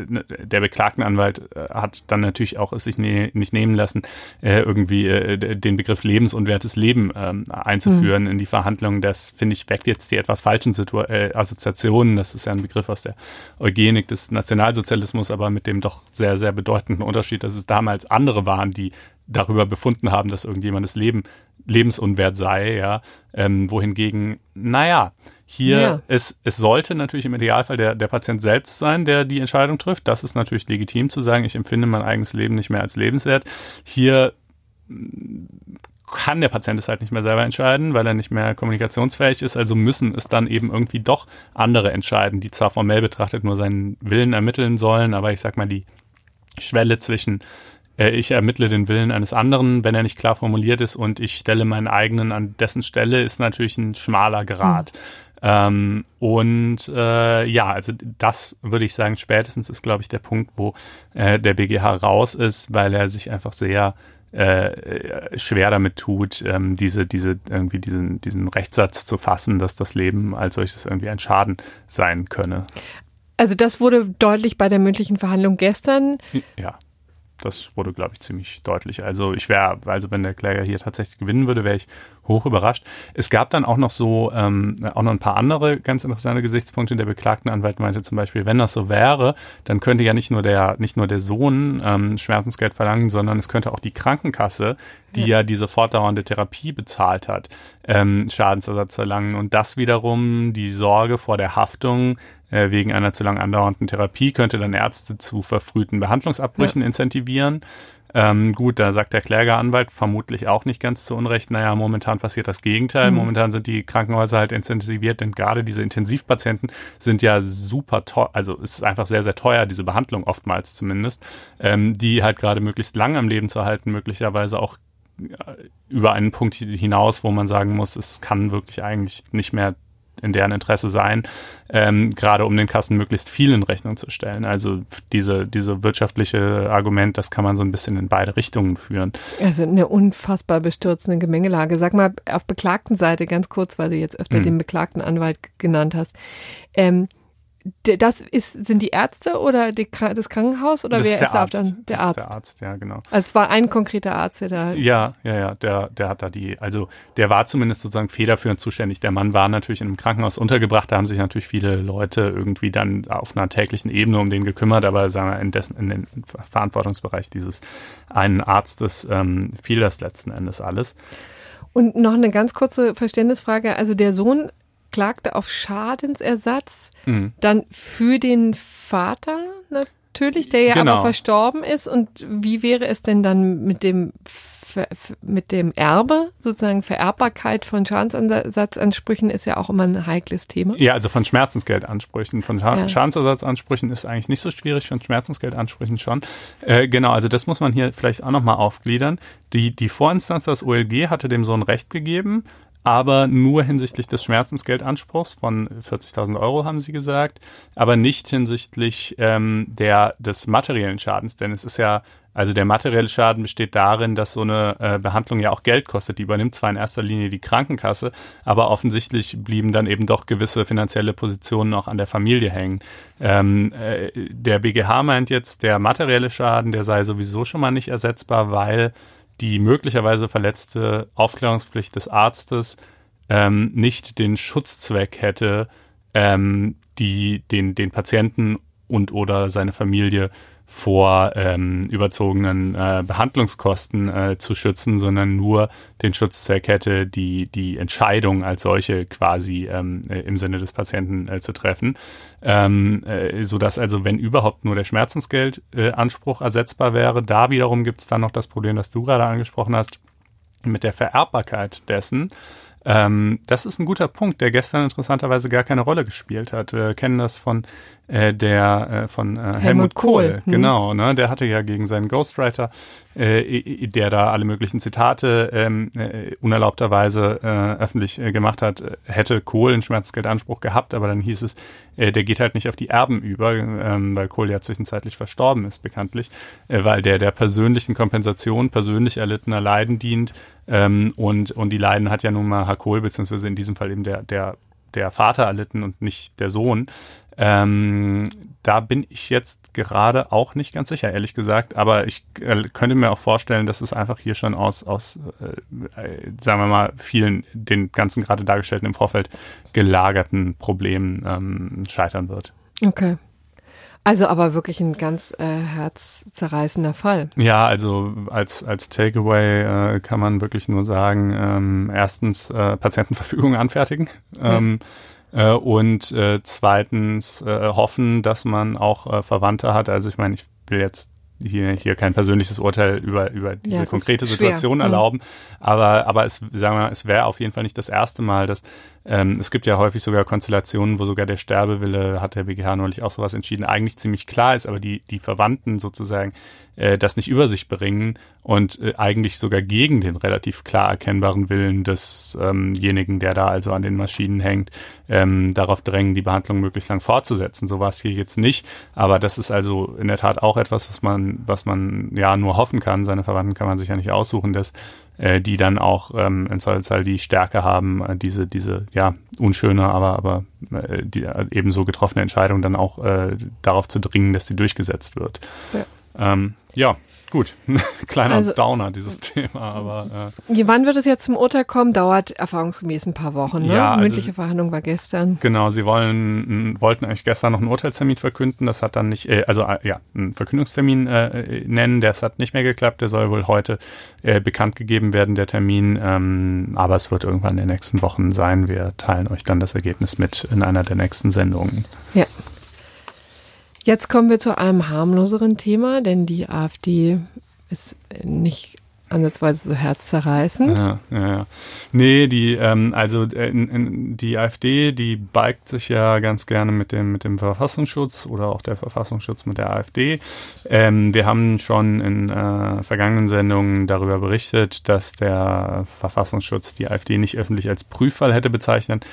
S3: der Beklagtenanwalt äh, hat dann natürlich auch es sich ne, nicht nehmen lassen, äh, irgendwie äh, den Begriff lebensunwertes Leben ähm, einzuführen mhm. in die Verhandlungen. Das finde ich weckt jetzt die etwas falschen Situ äh, Assoziationen. Das ist ja ein Begriff aus der Eugenik des Nationalsozialismus, aber mit dem doch sehr, sehr bedeutenden Unterschied, dass es damals andere waren, die darüber befunden haben, dass irgendjemandes Leben lebensunwert sei, ja, ähm, wohingegen, naja, hier ja. es, es sollte natürlich im Idealfall der, der Patient selbst sein, der die Entscheidung trifft. Das ist natürlich legitim zu sagen, ich empfinde mein eigenes Leben nicht mehr als lebenswert. Hier kann der Patient es halt nicht mehr selber entscheiden, weil er nicht mehr kommunikationsfähig ist. Also müssen es dann eben irgendwie doch andere entscheiden, die zwar formell betrachtet nur seinen Willen ermitteln sollen, aber ich sag mal, die Schwelle zwischen äh, ich ermittle den Willen eines anderen, wenn er nicht klar formuliert ist und ich stelle meinen eigenen an dessen Stelle, ist natürlich ein schmaler Grad. Mhm. Ähm, und äh, ja, also das würde ich sagen, spätestens ist, glaube ich, der Punkt, wo äh, der BGH raus ist, weil er sich einfach sehr äh, schwer damit tut, ähm, diese, diese, irgendwie diesen, diesen Rechtssatz zu fassen, dass das Leben als solches irgendwie ein Schaden sein könne.
S2: Also das wurde deutlich bei der mündlichen Verhandlung gestern.
S3: Ja das wurde, glaube ich, ziemlich deutlich. Also ich wäre, also wenn der Kläger hier tatsächlich gewinnen würde, wäre ich hoch überrascht. Es gab dann auch noch so, ähm, auch noch ein paar andere ganz interessante Gesichtspunkte. Der Beklagtenanwalt meinte zum Beispiel, wenn das so wäre, dann könnte ja nicht nur der, nicht nur der Sohn ähm, Schmerzensgeld verlangen, sondern es könnte auch die Krankenkasse, die ja, ja diese fortdauernde Therapie bezahlt hat, ähm, Schadensersatz erlangen. Und das wiederum die Sorge vor der Haftung äh, wegen einer zu lang andauernden Therapie könnte dann Ärzte zu verfrühten Behandlungsabbrüchen ja. incentivieren. Ähm, gut, da sagt der Klägeranwalt vermutlich auch nicht ganz zu Unrecht, naja, momentan passiert das Gegenteil. Mhm. Momentan sind die Krankenhäuser halt incentiviert, denn gerade diese Intensivpatienten sind ja super teuer, also es ist einfach sehr, sehr teuer, diese Behandlung oftmals zumindest, ähm, die halt gerade möglichst lang am Leben zu halten, möglicherweise auch äh, über einen Punkt hinaus, wo man sagen muss, es kann wirklich eigentlich nicht mehr in deren Interesse sein, ähm, gerade um den Kassen möglichst viel in Rechnung zu stellen. Also diese, diese wirtschaftliche Argument, das kann man so ein bisschen in beide Richtungen führen.
S2: Also eine unfassbar bestürzende Gemengelage. Sag mal, auf beklagten Seite ganz kurz, weil du jetzt öfter hm. den beklagten Anwalt genannt hast. Ähm, das ist, sind die Ärzte oder die, das Krankenhaus oder
S3: das
S2: wer
S3: ist,
S2: da
S3: dann?
S2: Der
S3: das
S2: Arzt.
S3: Ist der Arzt, ja, genau.
S2: Also es war ein konkreter Arzt, der da.
S3: Ja, ja, ja, der, der hat da die, also der war zumindest sozusagen federführend zuständig. Der Mann war natürlich in einem Krankenhaus untergebracht, da haben sich natürlich viele Leute irgendwie dann auf einer täglichen Ebene um den gekümmert, aber sagen wir, in dessen, in den Verantwortungsbereich dieses einen Arztes ähm, fiel das letzten Endes alles.
S2: Und noch eine ganz kurze Verständnisfrage. Also der Sohn klagte auf Schadensersatz, mhm. dann für den Vater natürlich, der ja genau. aber verstorben ist. Und wie wäre es denn dann mit dem mit dem Erbe, sozusagen Vererbbarkeit von Schadensersatzansprüchen ist ja auch immer ein heikles Thema.
S3: Ja, also von Schmerzensgeldansprüchen. Von Scha ja. Schadensersatzansprüchen ist eigentlich nicht so schwierig, von Schmerzensgeldansprüchen schon. Äh, genau, also das muss man hier vielleicht auch nochmal aufgliedern. Die, die Vorinstanz, das OLG, hatte dem Sohn Recht gegeben, aber nur hinsichtlich des Schmerzensgeldanspruchs von 40.000 Euro, haben sie gesagt, aber nicht hinsichtlich ähm, der, des materiellen Schadens, denn es ist ja, also der materielle Schaden besteht darin, dass so eine äh, Behandlung ja auch Geld kostet. Die übernimmt zwar in erster Linie die Krankenkasse, aber offensichtlich blieben dann eben doch gewisse finanzielle Positionen auch an der Familie hängen. Ähm, äh, der BGH meint jetzt, der materielle Schaden, der sei sowieso schon mal nicht ersetzbar, weil die möglicherweise verletzte Aufklärungspflicht des Arztes ähm, nicht den Schutzzweck hätte, ähm, die, den, den Patienten und oder seine Familie vor ähm, überzogenen äh, Behandlungskosten äh, zu schützen, sondern nur den Schutzzweck hätte, die, die Entscheidung als solche quasi ähm, äh, im Sinne des Patienten äh, zu treffen. Ähm, äh, sodass also, wenn überhaupt nur der Schmerzensgeldanspruch äh, ersetzbar wäre, da wiederum gibt es dann noch das Problem, das du gerade angesprochen hast, mit der Vererbbarkeit dessen. Ähm, das ist ein guter Punkt, der gestern interessanterweise gar keine Rolle gespielt hat. Wir kennen das von äh, der äh, von äh, Helmut, Helmut Kohl, Kohl. Hm. genau, ne? Der hatte ja gegen seinen Ghostwriter, äh, der da alle möglichen Zitate ähm, äh, unerlaubterweise äh, öffentlich äh, gemacht hat, hätte Kohl einen Schmerzgeldanspruch gehabt, aber dann hieß es, äh, der geht halt nicht auf die Erben über, ähm, weil Kohl ja zwischenzeitlich verstorben ist, bekanntlich, äh, weil der der persönlichen Kompensation persönlich erlittener Leiden dient ähm, und und die Leiden hat ja nun mal Herr Kohl beziehungsweise in diesem Fall eben der der der Vater erlitten und nicht der Sohn. Ähm, da bin ich jetzt gerade auch nicht ganz sicher, ehrlich gesagt. Aber ich äh, könnte mir auch vorstellen, dass es einfach hier schon aus, aus äh, äh sagen wir mal, vielen, den ganzen gerade dargestellten im Vorfeld gelagerten Problemen ähm, scheitern wird.
S2: Okay. Also aber wirklich ein ganz äh, herzzerreißender Fall.
S3: Ja, also als, als Takeaway äh, kann man wirklich nur sagen, ähm, erstens äh, Patientenverfügung anfertigen. Ähm, äh, und äh, zweitens äh, hoffen, dass man auch äh, Verwandte hat. Also ich meine, ich will jetzt hier, hier kein persönliches Urteil über, über diese ja, konkrete Situation erlauben. Aber, aber es, sagen wir, es wäre auf jeden Fall nicht das erste Mal, dass ähm, es gibt ja häufig sogar Konstellationen, wo sogar der Sterbewille, hat der BGH neulich auch sowas entschieden, eigentlich ziemlich klar ist, aber die, die Verwandten sozusagen äh, das nicht über sich bringen und äh, eigentlich sogar gegen den relativ klar erkennbaren Willen desjenigen, ähm der da also an den Maschinen hängt, ähm, darauf drängen, die Behandlung möglichst lang fortzusetzen. So war es hier jetzt nicht, aber das ist also in der Tat auch etwas, was man, was man ja nur hoffen kann. Seine Verwandten kann man sich ja nicht aussuchen, dass äh, die dann auch ähm, im Zweifelsfall die Stärke haben, äh, diese, diese ja, unschöne, aber, aber äh, die äh, ebenso getroffene Entscheidung dann auch äh, darauf zu dringen, dass sie durchgesetzt wird. Ja, ähm, ja Gut, kleiner also, Downer, dieses Thema, aber.
S2: Äh, wann wird es jetzt zum Urteil kommen? Dauert erfahrungsgemäß ein paar Wochen, ne? Ja, also Mündliche Verhandlung war gestern.
S3: Genau, sie wollen, wollten eigentlich gestern noch einen Urteilstermin verkünden. Das hat dann nicht, äh, also äh, ja, einen Verkündungstermin äh, nennen. Das hat nicht mehr geklappt. Der soll wohl heute äh, bekannt gegeben werden, der Termin. Ähm, aber es wird irgendwann in den nächsten Wochen sein. Wir teilen euch dann das Ergebnis mit in einer der nächsten Sendungen.
S2: Ja. Jetzt kommen wir zu einem harmloseren Thema, denn die AfD ist nicht ansatzweise so herzzerreißend.
S3: Ja, ja, ja. Nee, die, ähm, also äh, in, in, die AfD, die beigt sich ja ganz gerne mit dem, mit dem Verfassungsschutz oder auch der Verfassungsschutz mit der AfD. Ähm, wir haben schon in äh, vergangenen Sendungen darüber berichtet, dass der Verfassungsschutz die AfD nicht öffentlich als Prüffall hätte bezeichnet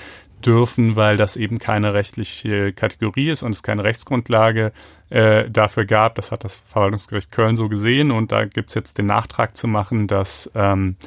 S3: dürfen, weil das eben keine rechtliche Kategorie ist und es keine Rechtsgrundlage äh, dafür gab. Das hat das Verwaltungsgericht Köln so gesehen und da gibt es jetzt den Nachtrag zu machen, dass ähm,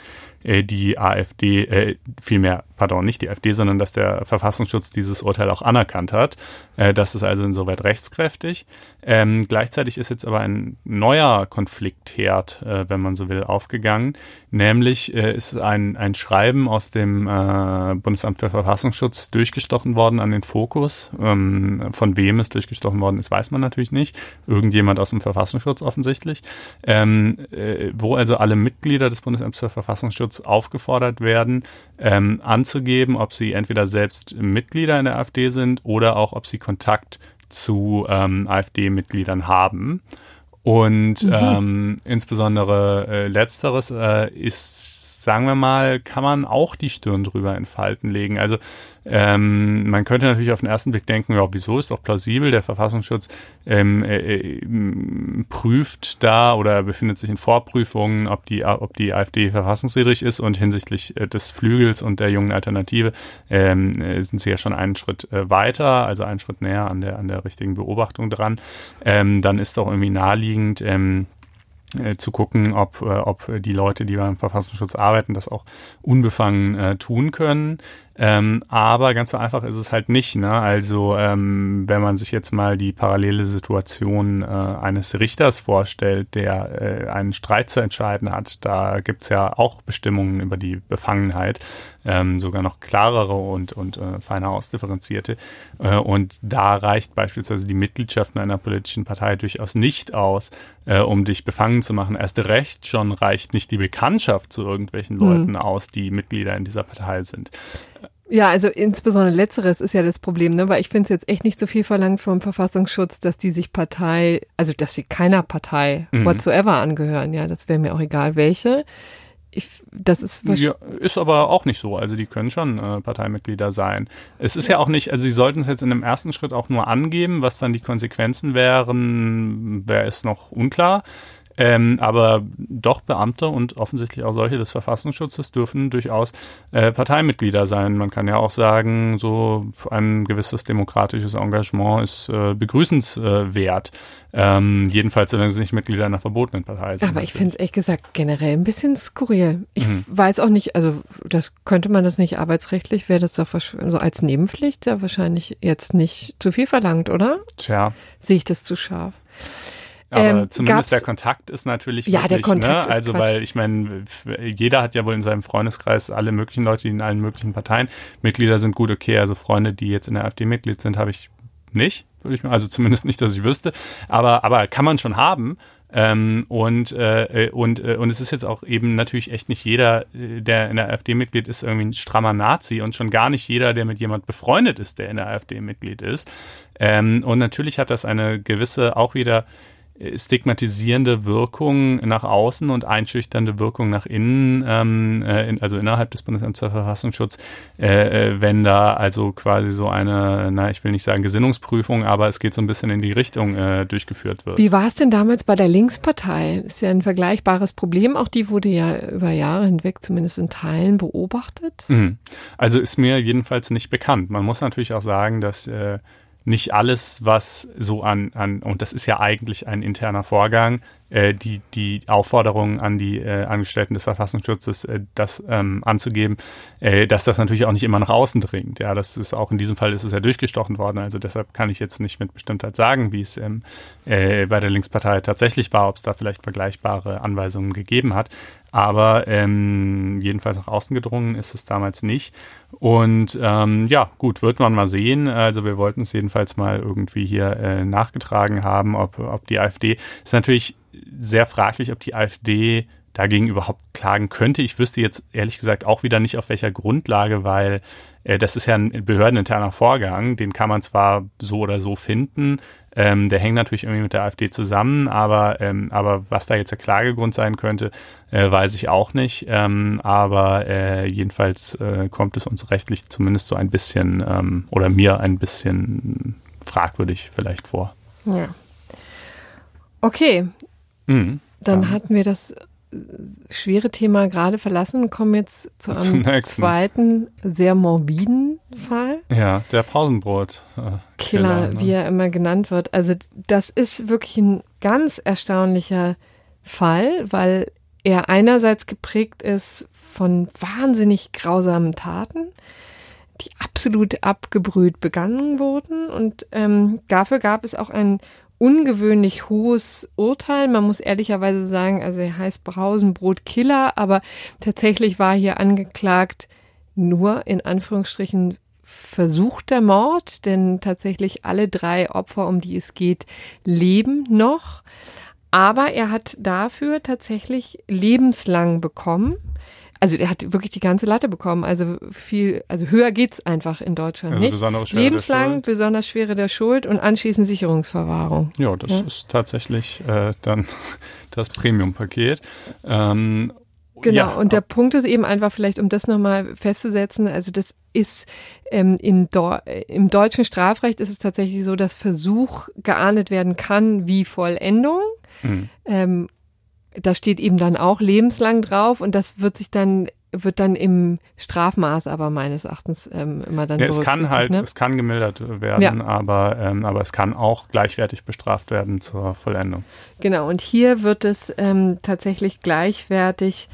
S3: äh, die AfD, äh, vielmehr, pardon, nicht die AfD, sondern dass der Verfassungsschutz dieses Urteil auch anerkannt hat. Äh, das ist also insoweit rechtskräftig. Ähm, gleichzeitig ist jetzt aber ein neuer Konfliktherd, äh, wenn man so will, aufgegangen. Nämlich äh, ist ein, ein Schreiben aus dem äh, Bundesamt für Verfassungsschutz durchgestochen worden an den Fokus. Ähm, von wem es durchgestochen worden ist, weiß man natürlich nicht. Irgendjemand aus dem Verfassungsschutz offensichtlich. Ähm, äh, wo also alle Mitglieder des Bundesamts für Verfassungsschutz aufgefordert werden, ähm, anzugeben, ob sie entweder selbst Mitglieder in der AfD sind oder auch, ob sie Kontakt zu ähm, AfD-Mitgliedern haben. Und mhm. ähm, insbesondere äh, letzteres äh, ist, sagen wir mal, kann man auch die Stirn drüber in Falten legen. Also ähm, man könnte natürlich auf den ersten Blick denken, ja, wieso ist doch plausibel, der Verfassungsschutz ähm, äh, äh, prüft da oder befindet sich in Vorprüfungen, ob die, ob die AfD verfassungswidrig ist und hinsichtlich äh, des Flügels und der jungen Alternative ähm, äh, sind sie ja schon einen Schritt äh, weiter, also einen Schritt näher an der, an der richtigen Beobachtung dran. Ähm, dann ist doch irgendwie naheliegend, ähm, äh, zu gucken, ob, äh, ob die Leute, die beim Verfassungsschutz arbeiten, das auch unbefangen äh, tun können. Ähm, aber ganz so einfach ist es halt nicht. Ne? Also ähm, wenn man sich jetzt mal die parallele Situation äh, eines Richters vorstellt, der äh, einen Streit zu entscheiden hat, da gibt's ja auch Bestimmungen über die Befangenheit, ähm, sogar noch klarere und, und äh, feiner ausdifferenzierte. Äh, und da reicht beispielsweise die Mitgliedschaft in einer politischen Partei durchaus nicht aus, äh, um dich befangen zu machen. Erst recht schon reicht nicht die Bekanntschaft zu irgendwelchen Leuten mhm. aus, die Mitglieder in dieser Partei sind.
S2: Ja, also insbesondere letzteres ist ja das Problem, ne? Weil ich finde es jetzt echt nicht so viel verlangt vom Verfassungsschutz, dass die sich Partei, also dass sie keiner Partei mhm. whatsoever angehören. Ja, das wäre mir auch egal welche. Ich, das ist
S3: ja, ist aber auch nicht so. Also die können schon äh, Parteimitglieder sein. Es ist ja. auch nicht, also sie sollten es jetzt in dem ersten Schritt auch nur angeben, was dann die Konsequenzen wären, wäre es noch unklar. Ähm, aber doch Beamte und offensichtlich auch solche des Verfassungsschutzes dürfen durchaus äh, Parteimitglieder sein. Man kann ja auch sagen, so ein gewisses demokratisches Engagement ist äh, begrüßenswert. Ähm, jedenfalls, wenn sie nicht Mitglieder einer verbotenen Partei sind.
S2: Aber ich finde es ehrlich gesagt generell ein bisschen skurril. Ich mhm. weiß auch nicht, also das könnte man das nicht arbeitsrechtlich, wäre das doch so als Nebenpflicht ja wahrscheinlich jetzt nicht zu viel verlangt, oder?
S3: Tja.
S2: Sehe ich das zu scharf?
S3: Aber ähm, zumindest der Kontakt ist natürlich
S2: ja,
S3: wirklich,
S2: der Kontakt
S3: ne? Also, weil ich meine, jeder hat ja wohl in seinem Freundeskreis alle möglichen Leute, die in allen möglichen Parteien Mitglieder sind. Gut, okay, also Freunde, die jetzt in der AfD Mitglied sind, habe ich nicht, würde ich mal, also zumindest nicht, dass ich wüsste. Aber, aber kann man schon haben. Ähm, und, äh, und, äh, und es ist jetzt auch eben natürlich echt nicht jeder, äh, der in der AfD Mitglied ist, irgendwie ein strammer Nazi und schon gar nicht jeder, der mit jemand befreundet ist, der in der AfD Mitglied ist. Ähm, und natürlich hat das eine gewisse auch wieder stigmatisierende Wirkung nach außen und einschüchternde Wirkung nach innen, ähm, äh, in, also innerhalb des Bundesamts für Verfassungsschutz, äh, äh, wenn da also quasi so eine, na, ich will nicht sagen Gesinnungsprüfung, aber es geht so ein bisschen in die Richtung äh, durchgeführt wird.
S2: Wie war es denn damals bei der Linkspartei? Ist ja ein vergleichbares Problem. Auch die wurde ja über Jahre hinweg zumindest in Teilen beobachtet.
S3: Mhm. Also ist mir jedenfalls nicht bekannt. Man muss natürlich auch sagen, dass äh, nicht alles, was so an, an und das ist ja eigentlich ein interner Vorgang, die, die Aufforderung an die äh, Angestellten des Verfassungsschutzes, äh, das ähm, anzugeben, äh, dass das natürlich auch nicht immer nach außen dringt. Ja, das ist auch in diesem Fall ist es ja durchgestochen worden. Also deshalb kann ich jetzt nicht mit Bestimmtheit sagen, wie es ähm, äh, bei der Linkspartei tatsächlich war, ob es da vielleicht vergleichbare Anweisungen gegeben hat. Aber ähm, jedenfalls nach außen gedrungen ist es damals nicht. Und ähm, ja, gut, wird man mal sehen. Also wir wollten es jedenfalls mal irgendwie hier äh, nachgetragen haben, ob, ob die AfD ist natürlich sehr fraglich, ob die AfD dagegen überhaupt klagen könnte. Ich wüsste jetzt ehrlich gesagt auch wieder nicht auf welcher Grundlage, weil äh, das ist ja ein behördeninterner Vorgang, den kann man zwar so oder so finden, ähm, der hängt natürlich irgendwie mit der AfD zusammen, aber, ähm, aber was da jetzt der Klagegrund sein könnte, äh, weiß ich auch nicht. Ähm, aber äh, jedenfalls äh, kommt es uns rechtlich zumindest so ein bisschen ähm, oder mir ein bisschen fragwürdig vielleicht vor.
S2: Ja. Okay. Mhm. Dann hatten wir das schwere Thema gerade verlassen und kommen jetzt zu einem zweiten, sehr morbiden Fall.
S3: Ja, der Pausenbrot.
S2: Äh, Killer, Killer ne? wie er immer genannt wird. Also das ist wirklich ein ganz erstaunlicher Fall, weil er einerseits geprägt ist von wahnsinnig grausamen Taten, die absolut abgebrüht begangen wurden. Und ähm, dafür gab es auch ein ungewöhnlich hohes Urteil. Man muss ehrlicherweise sagen, also er heißt Brausenbrot Killer, aber tatsächlich war hier angeklagt nur in Anführungsstrichen versuchter Mord, denn tatsächlich alle drei Opfer, um die es geht, leben noch. Aber er hat dafür tatsächlich lebenslang bekommen also er hat wirklich die ganze Latte bekommen. Also viel, also höher geht's einfach in Deutschland also nicht. Besonders schwere Lebenslang, besonders schwere der Schuld und anschließend Sicherungsverwahrung.
S3: Ja, das ja. ist tatsächlich äh, dann das Premium-Paket. Ähm,
S2: Genau, ja. und der Punkt ist eben einfach vielleicht, um das nochmal festzusetzen, also das ist ähm, in Do im deutschen Strafrecht ist es tatsächlich so, dass Versuch geahndet werden kann wie Vollendung. Mhm. Ähm, da steht eben dann auch lebenslang drauf und das wird sich dann wird dann im Strafmaß aber meines Erachtens ähm, immer dann
S3: ja, es kann halt ne? es kann gemildert werden ja. aber ähm, aber es kann auch gleichwertig bestraft werden zur Vollendung
S2: genau und hier wird es ähm, tatsächlich gleichwertig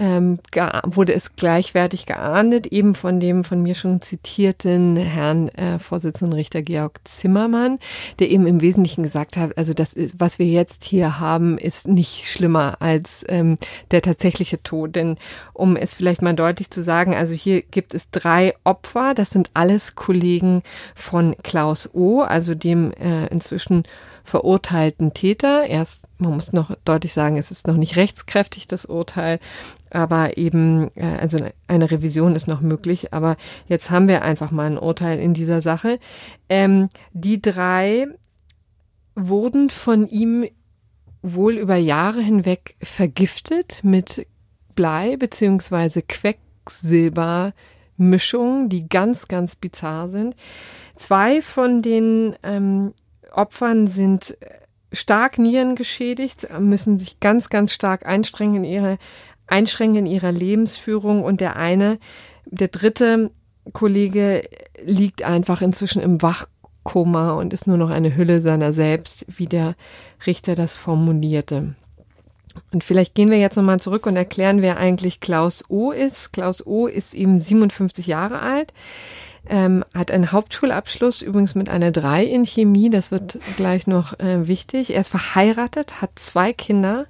S2: ähm, wurde es gleichwertig geahndet, eben von dem von mir schon zitierten Herrn äh, Vorsitzenden Richter Georg Zimmermann, der eben im Wesentlichen gesagt hat, also das ist, was wir jetzt hier haben, ist nicht schlimmer als ähm, der tatsächliche Tod. Denn um es vielleicht mal deutlich zu sagen, also hier gibt es drei Opfer, das sind alles Kollegen von Klaus O., also dem äh, inzwischen verurteilten Täter. Erst, man muss noch deutlich sagen, es ist noch nicht rechtskräftig, das Urteil, aber eben, äh, also eine Revision ist noch möglich, aber jetzt haben wir einfach mal ein Urteil in dieser Sache. Ähm, die drei wurden von ihm wohl über Jahre hinweg vergiftet mit Blei beziehungsweise Quecksilbermischungen, die ganz, ganz bizarr sind. Zwei von den ähm, Opfern sind stark nierengeschädigt, müssen sich ganz, ganz stark einstrengen in ihre, einschränken in ihrer Lebensführung und der eine, der dritte Kollege liegt einfach inzwischen im Wachkoma und ist nur noch eine Hülle seiner selbst, wie der Richter das formulierte. Und vielleicht gehen wir jetzt nochmal zurück und erklären, wer eigentlich Klaus O ist. Klaus O ist eben 57 Jahre alt, ähm, hat einen Hauptschulabschluss, übrigens mit einer 3 in Chemie, das wird gleich noch äh, wichtig. Er ist verheiratet, hat zwei Kinder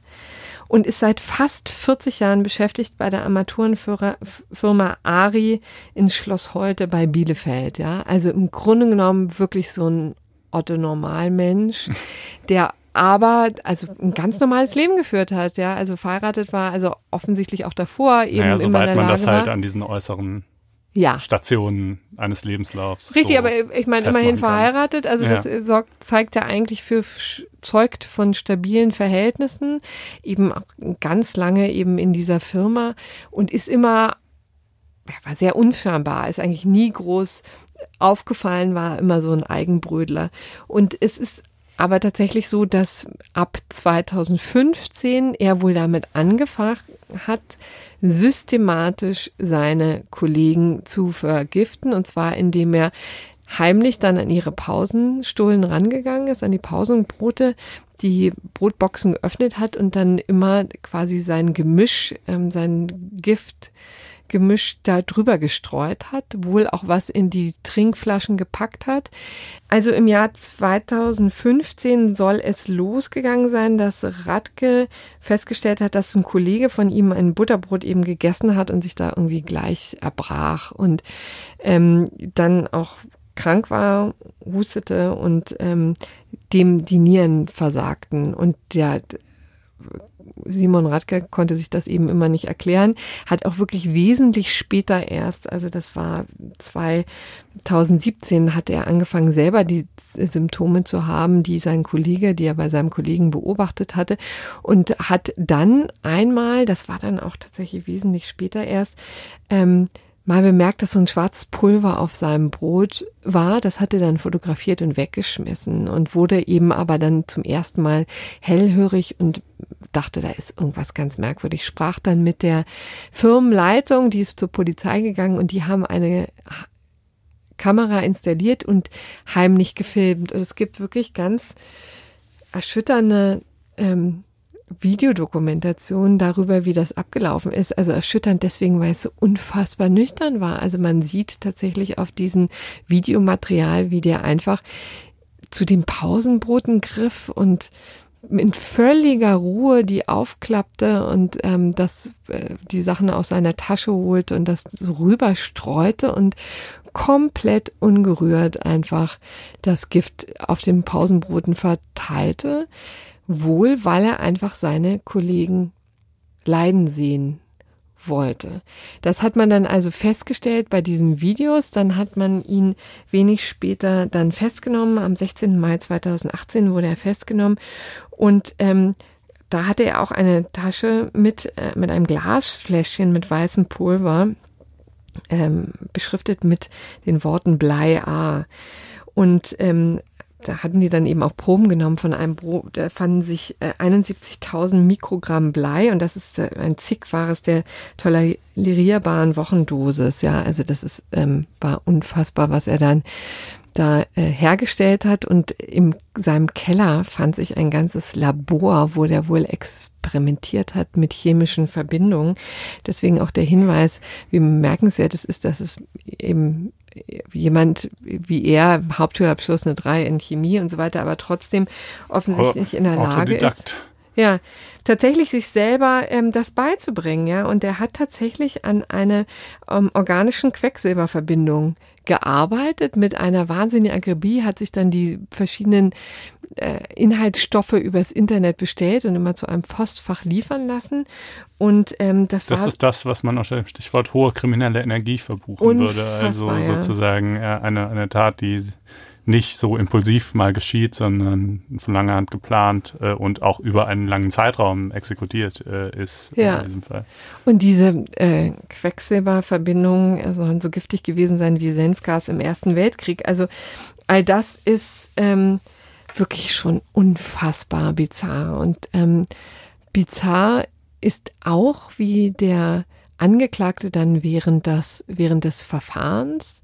S2: und ist seit fast 40 Jahren beschäftigt bei der Armaturenfirma Ari in Schloss Holte bei Bielefeld. Ja, also im Grunde genommen wirklich so ein Otto Normalmensch, der aber also ein ganz normales Leben geführt hat, ja, also verheiratet war, also offensichtlich auch davor eben naja,
S3: soweit man das halt an diesen äußeren ja. Stationen eines Lebenslaufs.
S2: Richtig, so aber ich meine immerhin verheiratet, also ja. das sorgt, zeigt ja eigentlich für zeugt von stabilen Verhältnissen, eben auch ganz lange eben in dieser Firma und ist immer war sehr unfernbar, ist eigentlich nie groß aufgefallen, war immer so ein Eigenbrödler. Und es ist aber tatsächlich so, dass ab 2015 er wohl damit angefangen hat, systematisch seine Kollegen zu vergiften. Und zwar indem er heimlich dann an ihre Pausenstullen rangegangen ist, an die Pausenbrote, die Brotboxen geöffnet hat und dann immer quasi sein Gemisch, ähm, sein Gift Gemisch da drüber gestreut hat, wohl auch was in die Trinkflaschen gepackt hat. Also im Jahr 2015 soll es losgegangen sein, dass Radke festgestellt hat, dass ein Kollege von ihm ein Butterbrot eben gegessen hat und sich da irgendwie gleich erbrach und ähm, dann auch krank war, hustete und ähm, dem die Nieren versagten und der Simon Radke konnte sich das eben immer nicht erklären, hat auch wirklich wesentlich später erst, also das war 2017, hat er angefangen selber die Symptome zu haben, die sein Kollege, die er bei seinem Kollegen beobachtet hatte und hat dann einmal, das war dann auch tatsächlich wesentlich später erst, ähm, mal bemerkt, dass so ein schwarzes Pulver auf seinem Brot war. Das hat er dann fotografiert und weggeschmissen und wurde eben aber dann zum ersten Mal hellhörig und dachte, da ist irgendwas ganz merkwürdig. Sprach dann mit der Firmenleitung, die ist zur Polizei gegangen und die haben eine Kamera installiert und heimlich gefilmt. Und es gibt wirklich ganz erschütternde ähm, Videodokumentation darüber, wie das abgelaufen ist. Also erschütternd deswegen, weil es so unfassbar nüchtern war. Also man sieht tatsächlich auf diesem Videomaterial, wie der einfach zu den Pausenbroten griff und in völliger Ruhe die aufklappte und ähm, das äh, die Sachen aus seiner Tasche holte und das so rüberstreute und komplett ungerührt einfach das Gift auf den Pausenbroten verteilte. Wohl, weil er einfach seine Kollegen leiden sehen wollte. Das hat man dann also festgestellt bei diesen Videos. Dann hat man ihn wenig später dann festgenommen. Am 16. Mai 2018 wurde er festgenommen. Und ähm, da hatte er auch eine Tasche mit, äh, mit einem Glasfläschchen mit weißem Pulver, ähm, beschriftet mit den Worten Blei A. Und ähm, da hatten die dann eben auch Proben genommen von einem Brot, da fanden sich äh, 71.000 Mikrogramm Blei und das ist äh, ein Zigfaches der tolerierbaren Wochendosis. Ja, also das ist, ähm, war unfassbar, was er dann da äh, hergestellt hat und in seinem Keller fand sich ein ganzes Labor, wo der wohl experimentiert hat mit chemischen Verbindungen. Deswegen auch der Hinweis, wie bemerkenswert es ist, dass es eben jemand wie er, Hauptschulabschluss eine 3 in Chemie und so weiter, aber trotzdem offensichtlich in der Lage ist. Ja, tatsächlich sich selber ähm, das beizubringen, ja. Und er hat tatsächlich an eine ähm, organischen Quecksilberverbindung gearbeitet mit einer wahnsinnigen Akribie, hat sich dann die verschiedenen äh, Inhaltsstoffe übers Internet bestellt und immer zu einem Postfach liefern lassen. Und ähm, das,
S3: das war. Das ist das, was man unter dem Stichwort hohe kriminelle Energie verbuchen würde. Also sozusagen äh, eine, eine Tat, die nicht so impulsiv mal geschieht, sondern von langer Hand geplant äh, und auch über einen langen Zeitraum exekutiert äh, ist
S2: ja. in diesem Fall. Und diese äh, Quecksilberverbindungen sollen so giftig gewesen sein wie Senfgas im Ersten Weltkrieg. Also all das ist ähm, wirklich schon unfassbar bizarr. Und ähm, bizarr ist auch, wie der Angeklagte dann während, das, während des Verfahrens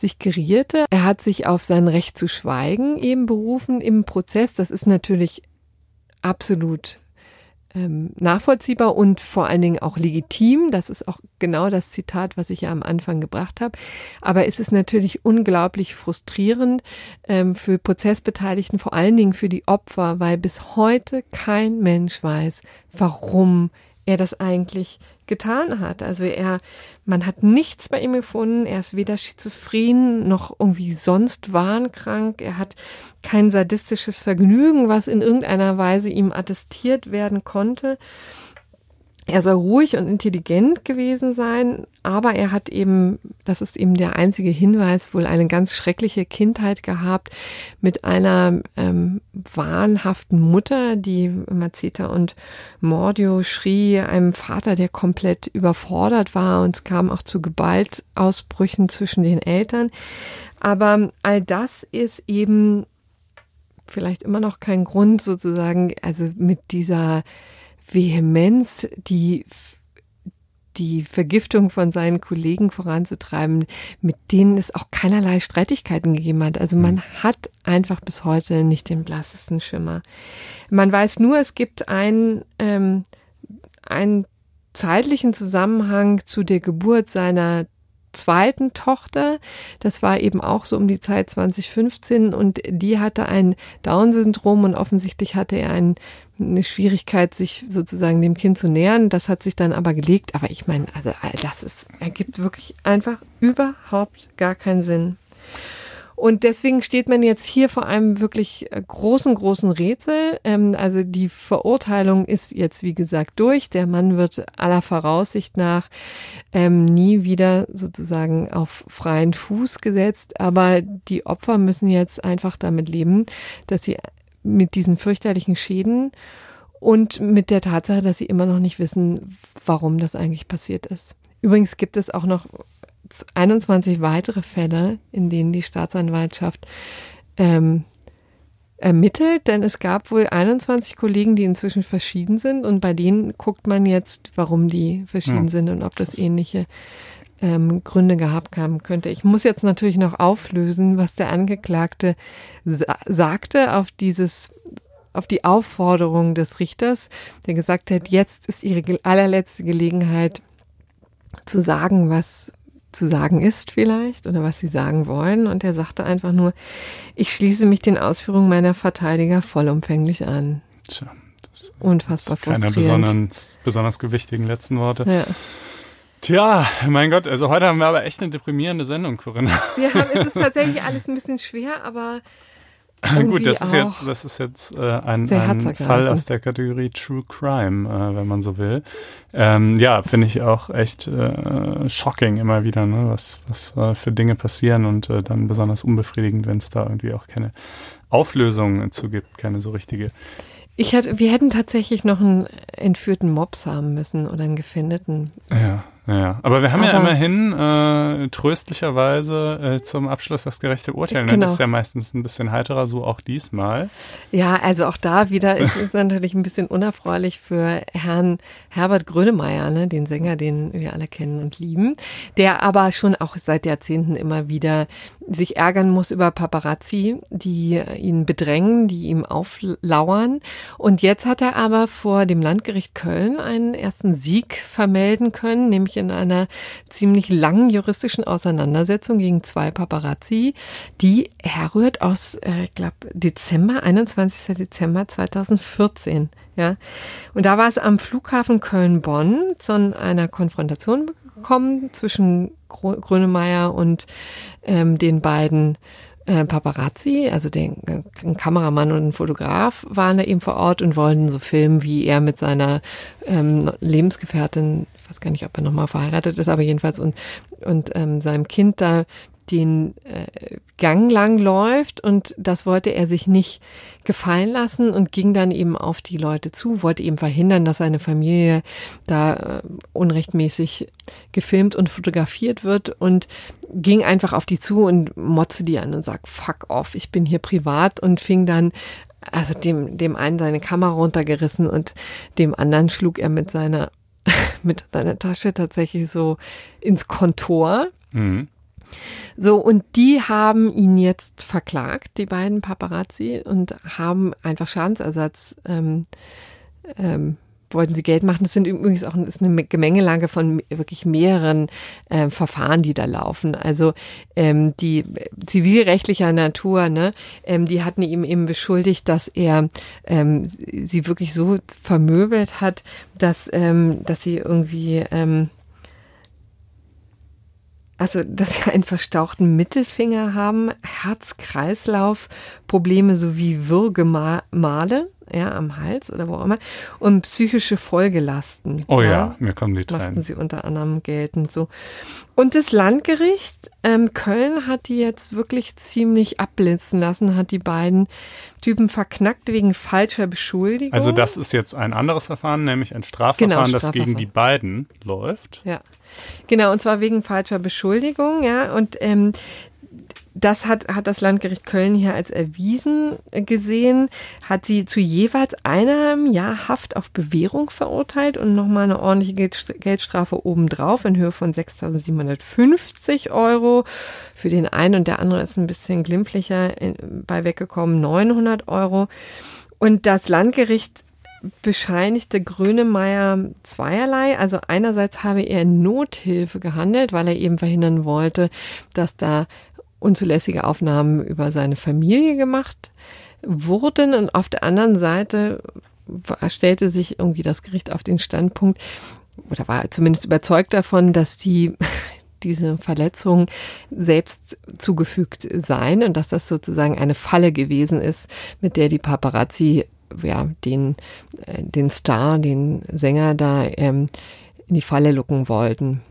S2: sich gerierte. Er hat sich auf sein Recht zu schweigen eben berufen im Prozess. Das ist natürlich absolut ähm, nachvollziehbar und vor allen Dingen auch legitim. Das ist auch genau das Zitat, was ich ja am Anfang gebracht habe. Aber es ist natürlich unglaublich frustrierend ähm, für Prozessbeteiligten, vor allen Dingen für die Opfer, weil bis heute kein Mensch weiß, warum er das eigentlich getan hat. Also er, man hat nichts bei ihm gefunden. Er ist weder schizophren noch irgendwie sonst wahnkrank. Er hat kein sadistisches Vergnügen, was in irgendeiner Weise ihm attestiert werden konnte. Er soll ruhig und intelligent gewesen sein, aber er hat eben, das ist eben der einzige Hinweis, wohl eine ganz schreckliche Kindheit gehabt mit einer ähm, wahnhaften Mutter, die Mazeta und Mordio schrie, einem Vater, der komplett überfordert war und es kam auch zu Gewaltausbrüchen zwischen den Eltern. Aber all das ist eben vielleicht immer noch kein Grund sozusagen, also mit dieser Vehemenz, die die Vergiftung von seinen Kollegen voranzutreiben, mit denen es auch keinerlei Streitigkeiten gegeben hat. Also man hm. hat einfach bis heute nicht den blassesten Schimmer. Man weiß nur, es gibt einen, ähm, einen zeitlichen Zusammenhang zu der Geburt seiner zweiten Tochter. Das war eben auch so um die Zeit 2015 und die hatte ein Down-Syndrom und offensichtlich hatte er ein, eine Schwierigkeit, sich sozusagen dem Kind zu nähern. Das hat sich dann aber gelegt. Aber ich meine, also all das ist, ergibt wirklich einfach überhaupt gar keinen Sinn. Und deswegen steht man jetzt hier vor einem wirklich äh, großen, großen Rätsel. Ähm, also die Verurteilung ist jetzt, wie gesagt, durch. Der Mann wird aller Voraussicht nach ähm, nie wieder sozusagen auf freien Fuß gesetzt. Aber die Opfer müssen jetzt einfach damit leben, dass sie mit diesen fürchterlichen Schäden und mit der Tatsache, dass sie immer noch nicht wissen, warum das eigentlich passiert ist. Übrigens gibt es auch noch 21 weitere Fälle, in denen die Staatsanwaltschaft ähm, ermittelt, denn es gab wohl 21 Kollegen, die inzwischen verschieden sind und bei denen guckt man jetzt, warum die verschieden ja. sind und ob das ähnliche ähm, Gründe gehabt haben könnte. Ich muss jetzt natürlich noch auflösen, was der Angeklagte sa sagte auf dieses auf die Aufforderung des Richters, der gesagt hat, jetzt ist ihre allerletzte Gelegenheit zu sagen, was zu sagen ist vielleicht oder was sie sagen wollen. Und er sagte einfach nur, ich schließe mich den Ausführungen meiner Verteidiger vollumfänglich an. Tja, das Unfassbar das
S3: keine besonders, besonders gewichtigen letzten Worte. Ja. Tja, mein Gott, also heute haben wir aber echt eine deprimierende Sendung, Corinna.
S2: Wir haben, es ist tatsächlich alles ein bisschen schwer, aber
S3: Gut, das ist jetzt, das ist jetzt äh, ein, ein Fall aus der Kategorie True Crime, äh, wenn man so will. Ähm, ja, finde ich auch echt äh, shocking immer wieder, ne, was, was äh, für Dinge passieren und äh, dann besonders unbefriedigend, wenn es da irgendwie auch keine Auflösung zu gibt, keine so richtige.
S2: Ich hätte, wir hätten tatsächlich noch einen entführten Mops haben müssen oder einen gefindeten.
S3: Ja. Ja, aber wir haben aber ja immerhin äh, tröstlicherweise äh, zum Abschluss das gerechte Urteil. Ne? Genau. Das ist ja meistens ein bisschen heiterer, so auch diesmal.
S2: Ja, also auch da wieder ist es natürlich ein bisschen unerfreulich für Herrn Herbert Grönemeyer, ne, den Sänger, den wir alle kennen und lieben, der aber schon auch seit Jahrzehnten immer wieder sich ärgern muss über Paparazzi, die ihn bedrängen, die ihm auflauern. Und jetzt hat er aber vor dem Landgericht Köln einen ersten Sieg vermelden können, nämlich in einer ziemlich langen juristischen Auseinandersetzung gegen zwei Paparazzi, die herrührt aus, äh, ich glaube, Dezember, 21. Dezember 2014. Ja, und da war es am Flughafen Köln-Bonn zu einer Konfrontation gekommen zwischen Grönemeyer und ähm, den beiden äh, Paparazzi, also den, äh, ein Kameramann und ein Fotograf, waren da eben vor Ort und wollten so filmen, wie er mit seiner ähm, Lebensgefährtin, ich weiß gar nicht, ob er nochmal verheiratet ist, aber jedenfalls und, und ähm, seinem Kind da den äh, Gang lang läuft und das wollte er sich nicht gefallen lassen und ging dann eben auf die Leute zu, wollte eben verhindern, dass seine Familie da äh, unrechtmäßig gefilmt und fotografiert wird und ging einfach auf die zu und motze die an und sagt, fuck off, ich bin hier privat. Und fing dann also dem, dem einen seine Kamera runtergerissen und dem anderen schlug er mit seiner, mit seiner Tasche tatsächlich so ins Kontor. Mhm. So, und die haben ihn jetzt verklagt, die beiden Paparazzi, und haben einfach Schadensersatz ähm, ähm, wollten sie Geld machen. Das sind übrigens auch ist eine Gemengelage von wirklich mehreren äh, Verfahren, die da laufen. Also ähm, die zivilrechtlicher Natur, ne, ähm, die hatten ihm eben beschuldigt, dass er ähm, sie wirklich so vermöbelt hat, dass ähm, dass sie irgendwie ähm, also, dass sie einen verstauchten Mittelfinger haben, Herz-Kreislauf-Probleme sowie Würgemale, ja, am Hals oder wo auch immer, und psychische Folgelasten.
S3: Oh ja, ja mir kommen die
S2: Tränen. Machten sie unter anderem geltend so. Und das Landgericht ähm, Köln hat die jetzt wirklich ziemlich abblitzen lassen, hat die beiden Typen verknackt wegen falscher Beschuldigung.
S3: Also das ist jetzt ein anderes Verfahren, nämlich ein Strafverfahren, genau, Strafverfahren. das gegen die beiden läuft.
S2: Ja. Genau, und zwar wegen falscher Beschuldigung, ja. Und ähm, das hat, hat das Landgericht Köln hier als erwiesen gesehen, hat sie zu jeweils einem Jahr Haft auf Bewährung verurteilt und nochmal eine ordentliche Geldstrafe obendrauf in Höhe von 6.750 Euro. Für den einen und der andere ist ein bisschen glimpflicher bei weggekommen, 900 Euro. Und das Landgericht bescheinigte Grönemeyer zweierlei. Also einerseits habe er Nothilfe gehandelt, weil er eben verhindern wollte, dass da unzulässige Aufnahmen über seine Familie gemacht wurden. Und auf der anderen Seite stellte sich irgendwie das Gericht auf den Standpunkt, oder war zumindest überzeugt davon, dass die diese Verletzungen selbst zugefügt seien und dass das sozusagen eine Falle gewesen ist, mit der die Paparazzi ja, den, äh, den Star, den Sänger da ähm, in die Falle lucken wollten.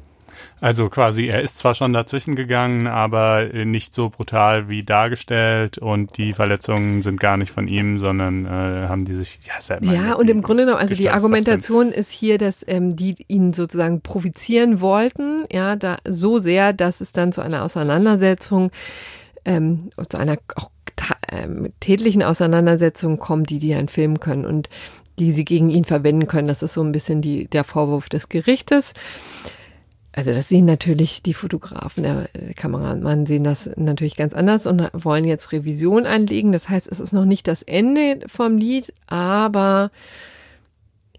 S3: Also quasi, er ist zwar schon dazwischen gegangen, aber nicht so brutal wie dargestellt und die Verletzungen sind gar nicht von ihm, sondern äh, haben die sich
S2: ja selber. Ja, und im Grunde genommen, also die Argumentation ist hier, dass ähm, die ihn sozusagen provozieren wollten, ja, da so sehr, dass es dann zu einer Auseinandersetzung, ähm, zu einer auch ähm, tätlichen Auseinandersetzung kommt, die die dann filmen können und die sie gegen ihn verwenden können. Das ist so ein bisschen die, der Vorwurf des Gerichtes. Also das sehen natürlich die Fotografen, der Kameramann sehen das natürlich ganz anders und wollen jetzt Revision einlegen. Das heißt, es ist noch nicht das Ende vom Lied, aber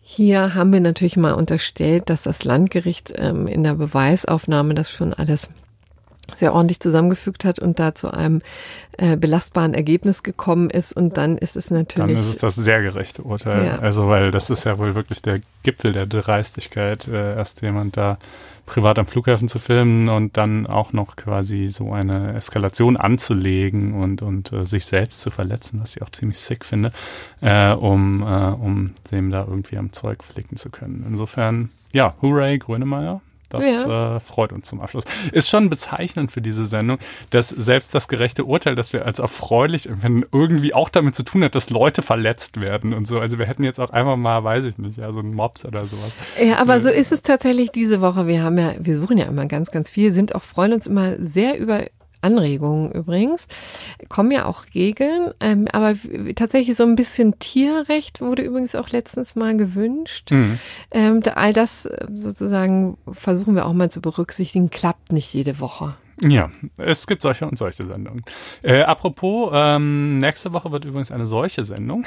S2: hier haben wir natürlich mal unterstellt, dass das Landgericht ähm, in der Beweisaufnahme das schon alles sehr ordentlich zusammengefügt hat und da zu einem äh, belastbaren Ergebnis gekommen ist. Und dann ist es natürlich.
S3: Dann ist es das sehr gerechte Urteil. Ja. Also, weil das ist ja wohl wirklich der Gipfel der Dreistigkeit, äh, erst jemand da privat am Flughafen zu filmen und dann auch noch quasi so eine Eskalation anzulegen und, und äh, sich selbst zu verletzen, was ich auch ziemlich sick finde, äh, um, äh, um dem da irgendwie am Zeug flicken zu können. Insofern, ja, hooray, Grönemeyer. Das ja. äh, freut uns zum Abschluss. Ist schon bezeichnend für diese Sendung, dass selbst das gerechte Urteil, das wir als erfreulich empfinden, irgendwie auch damit zu tun hat, dass Leute verletzt werden und so. Also wir hätten jetzt auch einfach mal, weiß ich nicht, ja, so einen Mops oder sowas.
S2: Ja, aber äh, so ist es tatsächlich diese Woche. Wir haben ja, wir suchen ja immer ganz, ganz viel, sind auch, freuen uns immer sehr über Anregungen übrigens. Kommen ja auch Regeln, ähm, aber tatsächlich so ein bisschen Tierrecht wurde übrigens auch letztens mal gewünscht. Mhm. Ähm, all das äh, sozusagen versuchen wir auch mal zu berücksichtigen, klappt nicht jede Woche.
S3: Ja, es gibt solche und solche Sendungen. Äh, apropos, ähm, nächste Woche wird übrigens eine solche Sendung.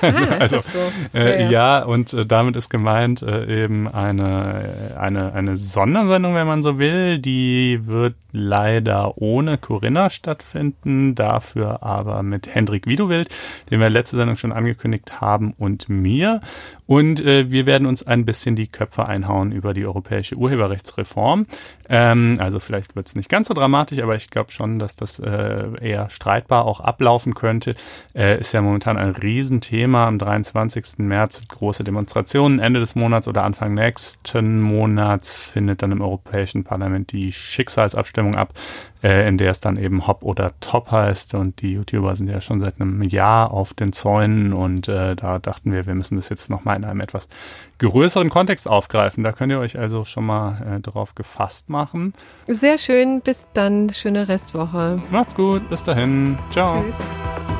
S3: also, ah, also so? äh, ja, ja. ja, und äh, damit ist gemeint äh, eben eine, eine, eine Sondersendung, wenn man so will. Die wird leider ohne Corinna stattfinden, dafür aber mit Hendrik Widowild, den wir letzte Sendung schon angekündigt haben, und mir. Und äh, wir werden uns ein bisschen die Köpfe einhauen über die europäische Urheberrechtsreform. Ähm, also vielleicht wird es nicht ganz so dramatisch, aber ich glaube schon, dass das äh, eher streitbar auch ablaufen könnte. Äh, ist ja momentan ein Riesenthema. Am 23. März große Demonstrationen. Ende des Monats oder Anfang nächsten Monats findet dann im Europäischen Parlament die Schicksalsabstimmung ab äh, in der es dann eben Hop oder Top heißt. Und die YouTuber sind ja schon seit einem Jahr auf den Zäunen und äh, da dachten wir, wir müssen das jetzt nochmal in einem etwas größeren Kontext aufgreifen. Da könnt ihr euch also schon mal äh, drauf gefasst machen.
S2: Sehr schön, bis dann, schöne Restwoche.
S3: Macht's gut, bis dahin. Ciao. Tschüss.